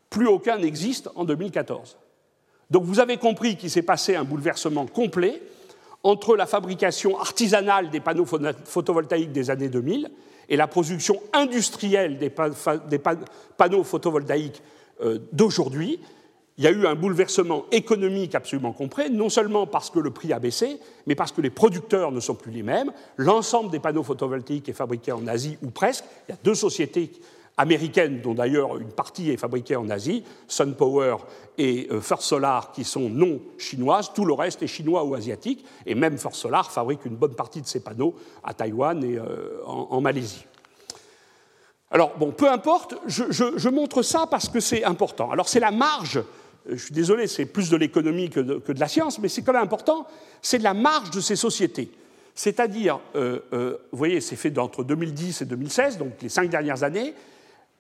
plus aucun n'existe en 2014. Donc vous avez compris qu'il s'est passé un bouleversement complet entre la fabrication artisanale des panneaux photovoltaïques des années 2000 et la production industrielle des, panneaux photovoltaïques euh, d'aujourd'hui. Il y a eu un bouleversement économique absolument complet, non seulement parce que le prix a baissé, mais parce que les producteurs ne sont plus les mêmes. L'ensemble des panneaux photovoltaïques est fabriqué en Asie ou presque. Il y a deux sociétés américaines, dont d'ailleurs une partie est fabriquée en Asie, SunPower et euh, First Solar, qui sont non chinoises, tout le reste est chinois ou asiatique, et même First Solar fabrique une bonne partie de ses panneaux à Taïwan et euh, en, Malaisie. Alors, bon, peu importe, je, montre ça parce que c'est important. Alors, c'est la marge, euh, je suis désolé, c'est plus de l'économie que, de la science, mais c'est quand même important, c'est la marge de ces sociétés. C'est-à-dire, vous voyez, c'est fait entre 2010 et 2016, donc les cinq dernières années,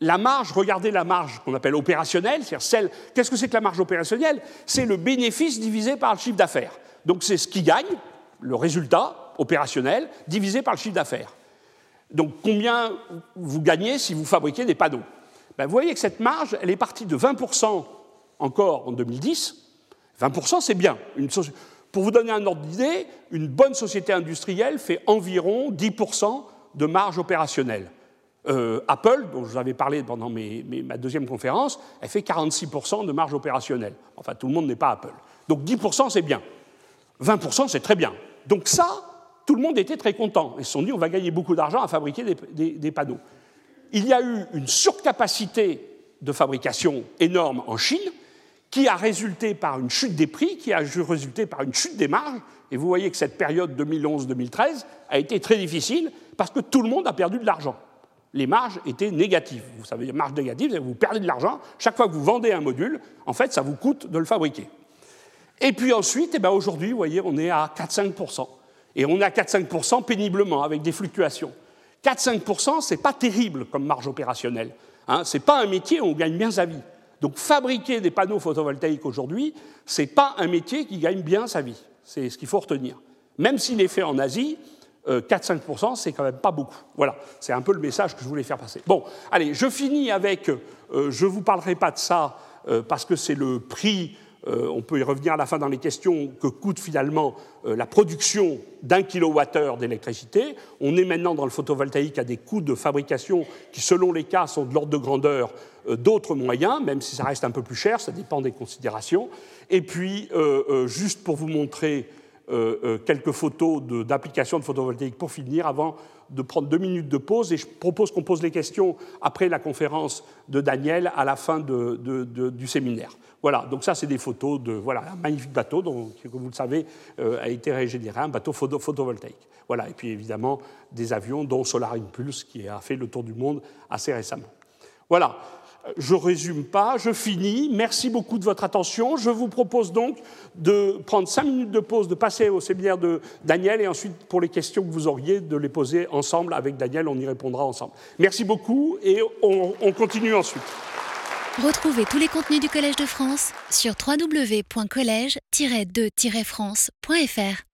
la marge, regardez la marge qu'on appelle opérationnelle, c'est-à-dire celle. Qu'est-ce que c'est que la marge opérationnelle? C'est le bénéfice divisé par le chiffre d'affaires. Donc c'est ce qui gagne, le résultat opérationnel, divisé par le chiffre d'affaires. Donc combien vous gagnez si vous fabriquez des panneaux? Ben, Vous voyez que cette marge, elle est partie de 20% encore en 2010. 20% c'est bien. Pour vous donner un ordre d'idée, une bonne société industrielle fait environ 10% de marge opérationnelle. Euh, Apple, dont je vous avais parlé pendant ma deuxième conférence, elle fait 46% de marge opérationnelle. Enfin, tout le monde n'est pas Apple. Donc 10%, c'est bien. 20%, c'est très bien. Donc ça, tout le monde était très content. Ils se sont dit, on va gagner beaucoup d'argent à fabriquer des, panneaux. Il y a eu une surcapacité de fabrication énorme en Chine, qui a résulté par une chute des prix, qui a résulté par une chute des marges. Et vous voyez que cette période 2011-2013 a été très difficile parce que tout le monde a perdu de l'argent les marges étaient négatives. Vous savez, marge négative, vous perdez de l'argent. Chaque fois que vous vendez un module, en fait, ça vous coûte de le fabriquer. Et puis ensuite, eh ben aujourd'hui, vous voyez, on est à 4-5%. Et on est à 4-5% péniblement, avec des fluctuations. 4-5%, ce n'est pas terrible comme marge opérationnelle. Hein. ce n'est pas un métier où on gagne bien sa vie. Donc fabriquer des panneaux photovoltaïques aujourd'hui, ce n'est pas un métier qui gagne bien sa vie. C'est ce qu'il faut retenir. Même s'il est fait en Asie, 4-5%, euh, c'est quand même pas beaucoup. Voilà, c'est un peu le message que je voulais faire passer. Bon, allez, je finis avec, euh, je ne vous parlerai pas de ça euh, parce que c'est le prix, on peut y revenir à la fin dans les questions, que coûte finalement la production d'un kilowattheure d'électricité. On est maintenant dans le photovoltaïque à des coûts de fabrication qui, selon les cas, sont de l'ordre de grandeur d'autres moyens, même si ça reste un peu plus cher, ça dépend des considérations. Et puis, juste pour vous montrer quelques photos d'applications de, photovoltaïque pour finir, avant de prendre deux minutes de pause. Et je propose qu'on pose les questions après la conférence de Daniel à la fin du séminaire. Voilà, donc ça, c'est des photos de voilà, un magnifique bateau, dont, comme vous le savez, euh, a été régénéré, un bateau photovoltaïque. Voilà, et puis évidemment, des avions, dont Solar Impulse, qui a fait le tour du monde assez récemment. Voilà. Je résume pas, je finis. Merci beaucoup de votre attention. Je vous propose donc de prendre cinq minutes de pause, de passer au séminaire de Daniel et ensuite, pour les questions que vous auriez, de les poser ensemble avec Daniel. On y répondra ensemble. Merci beaucoup et on, on continue ensuite. Retrouvez tous les contenus du Collège de France sur www.colège-2-france.fr.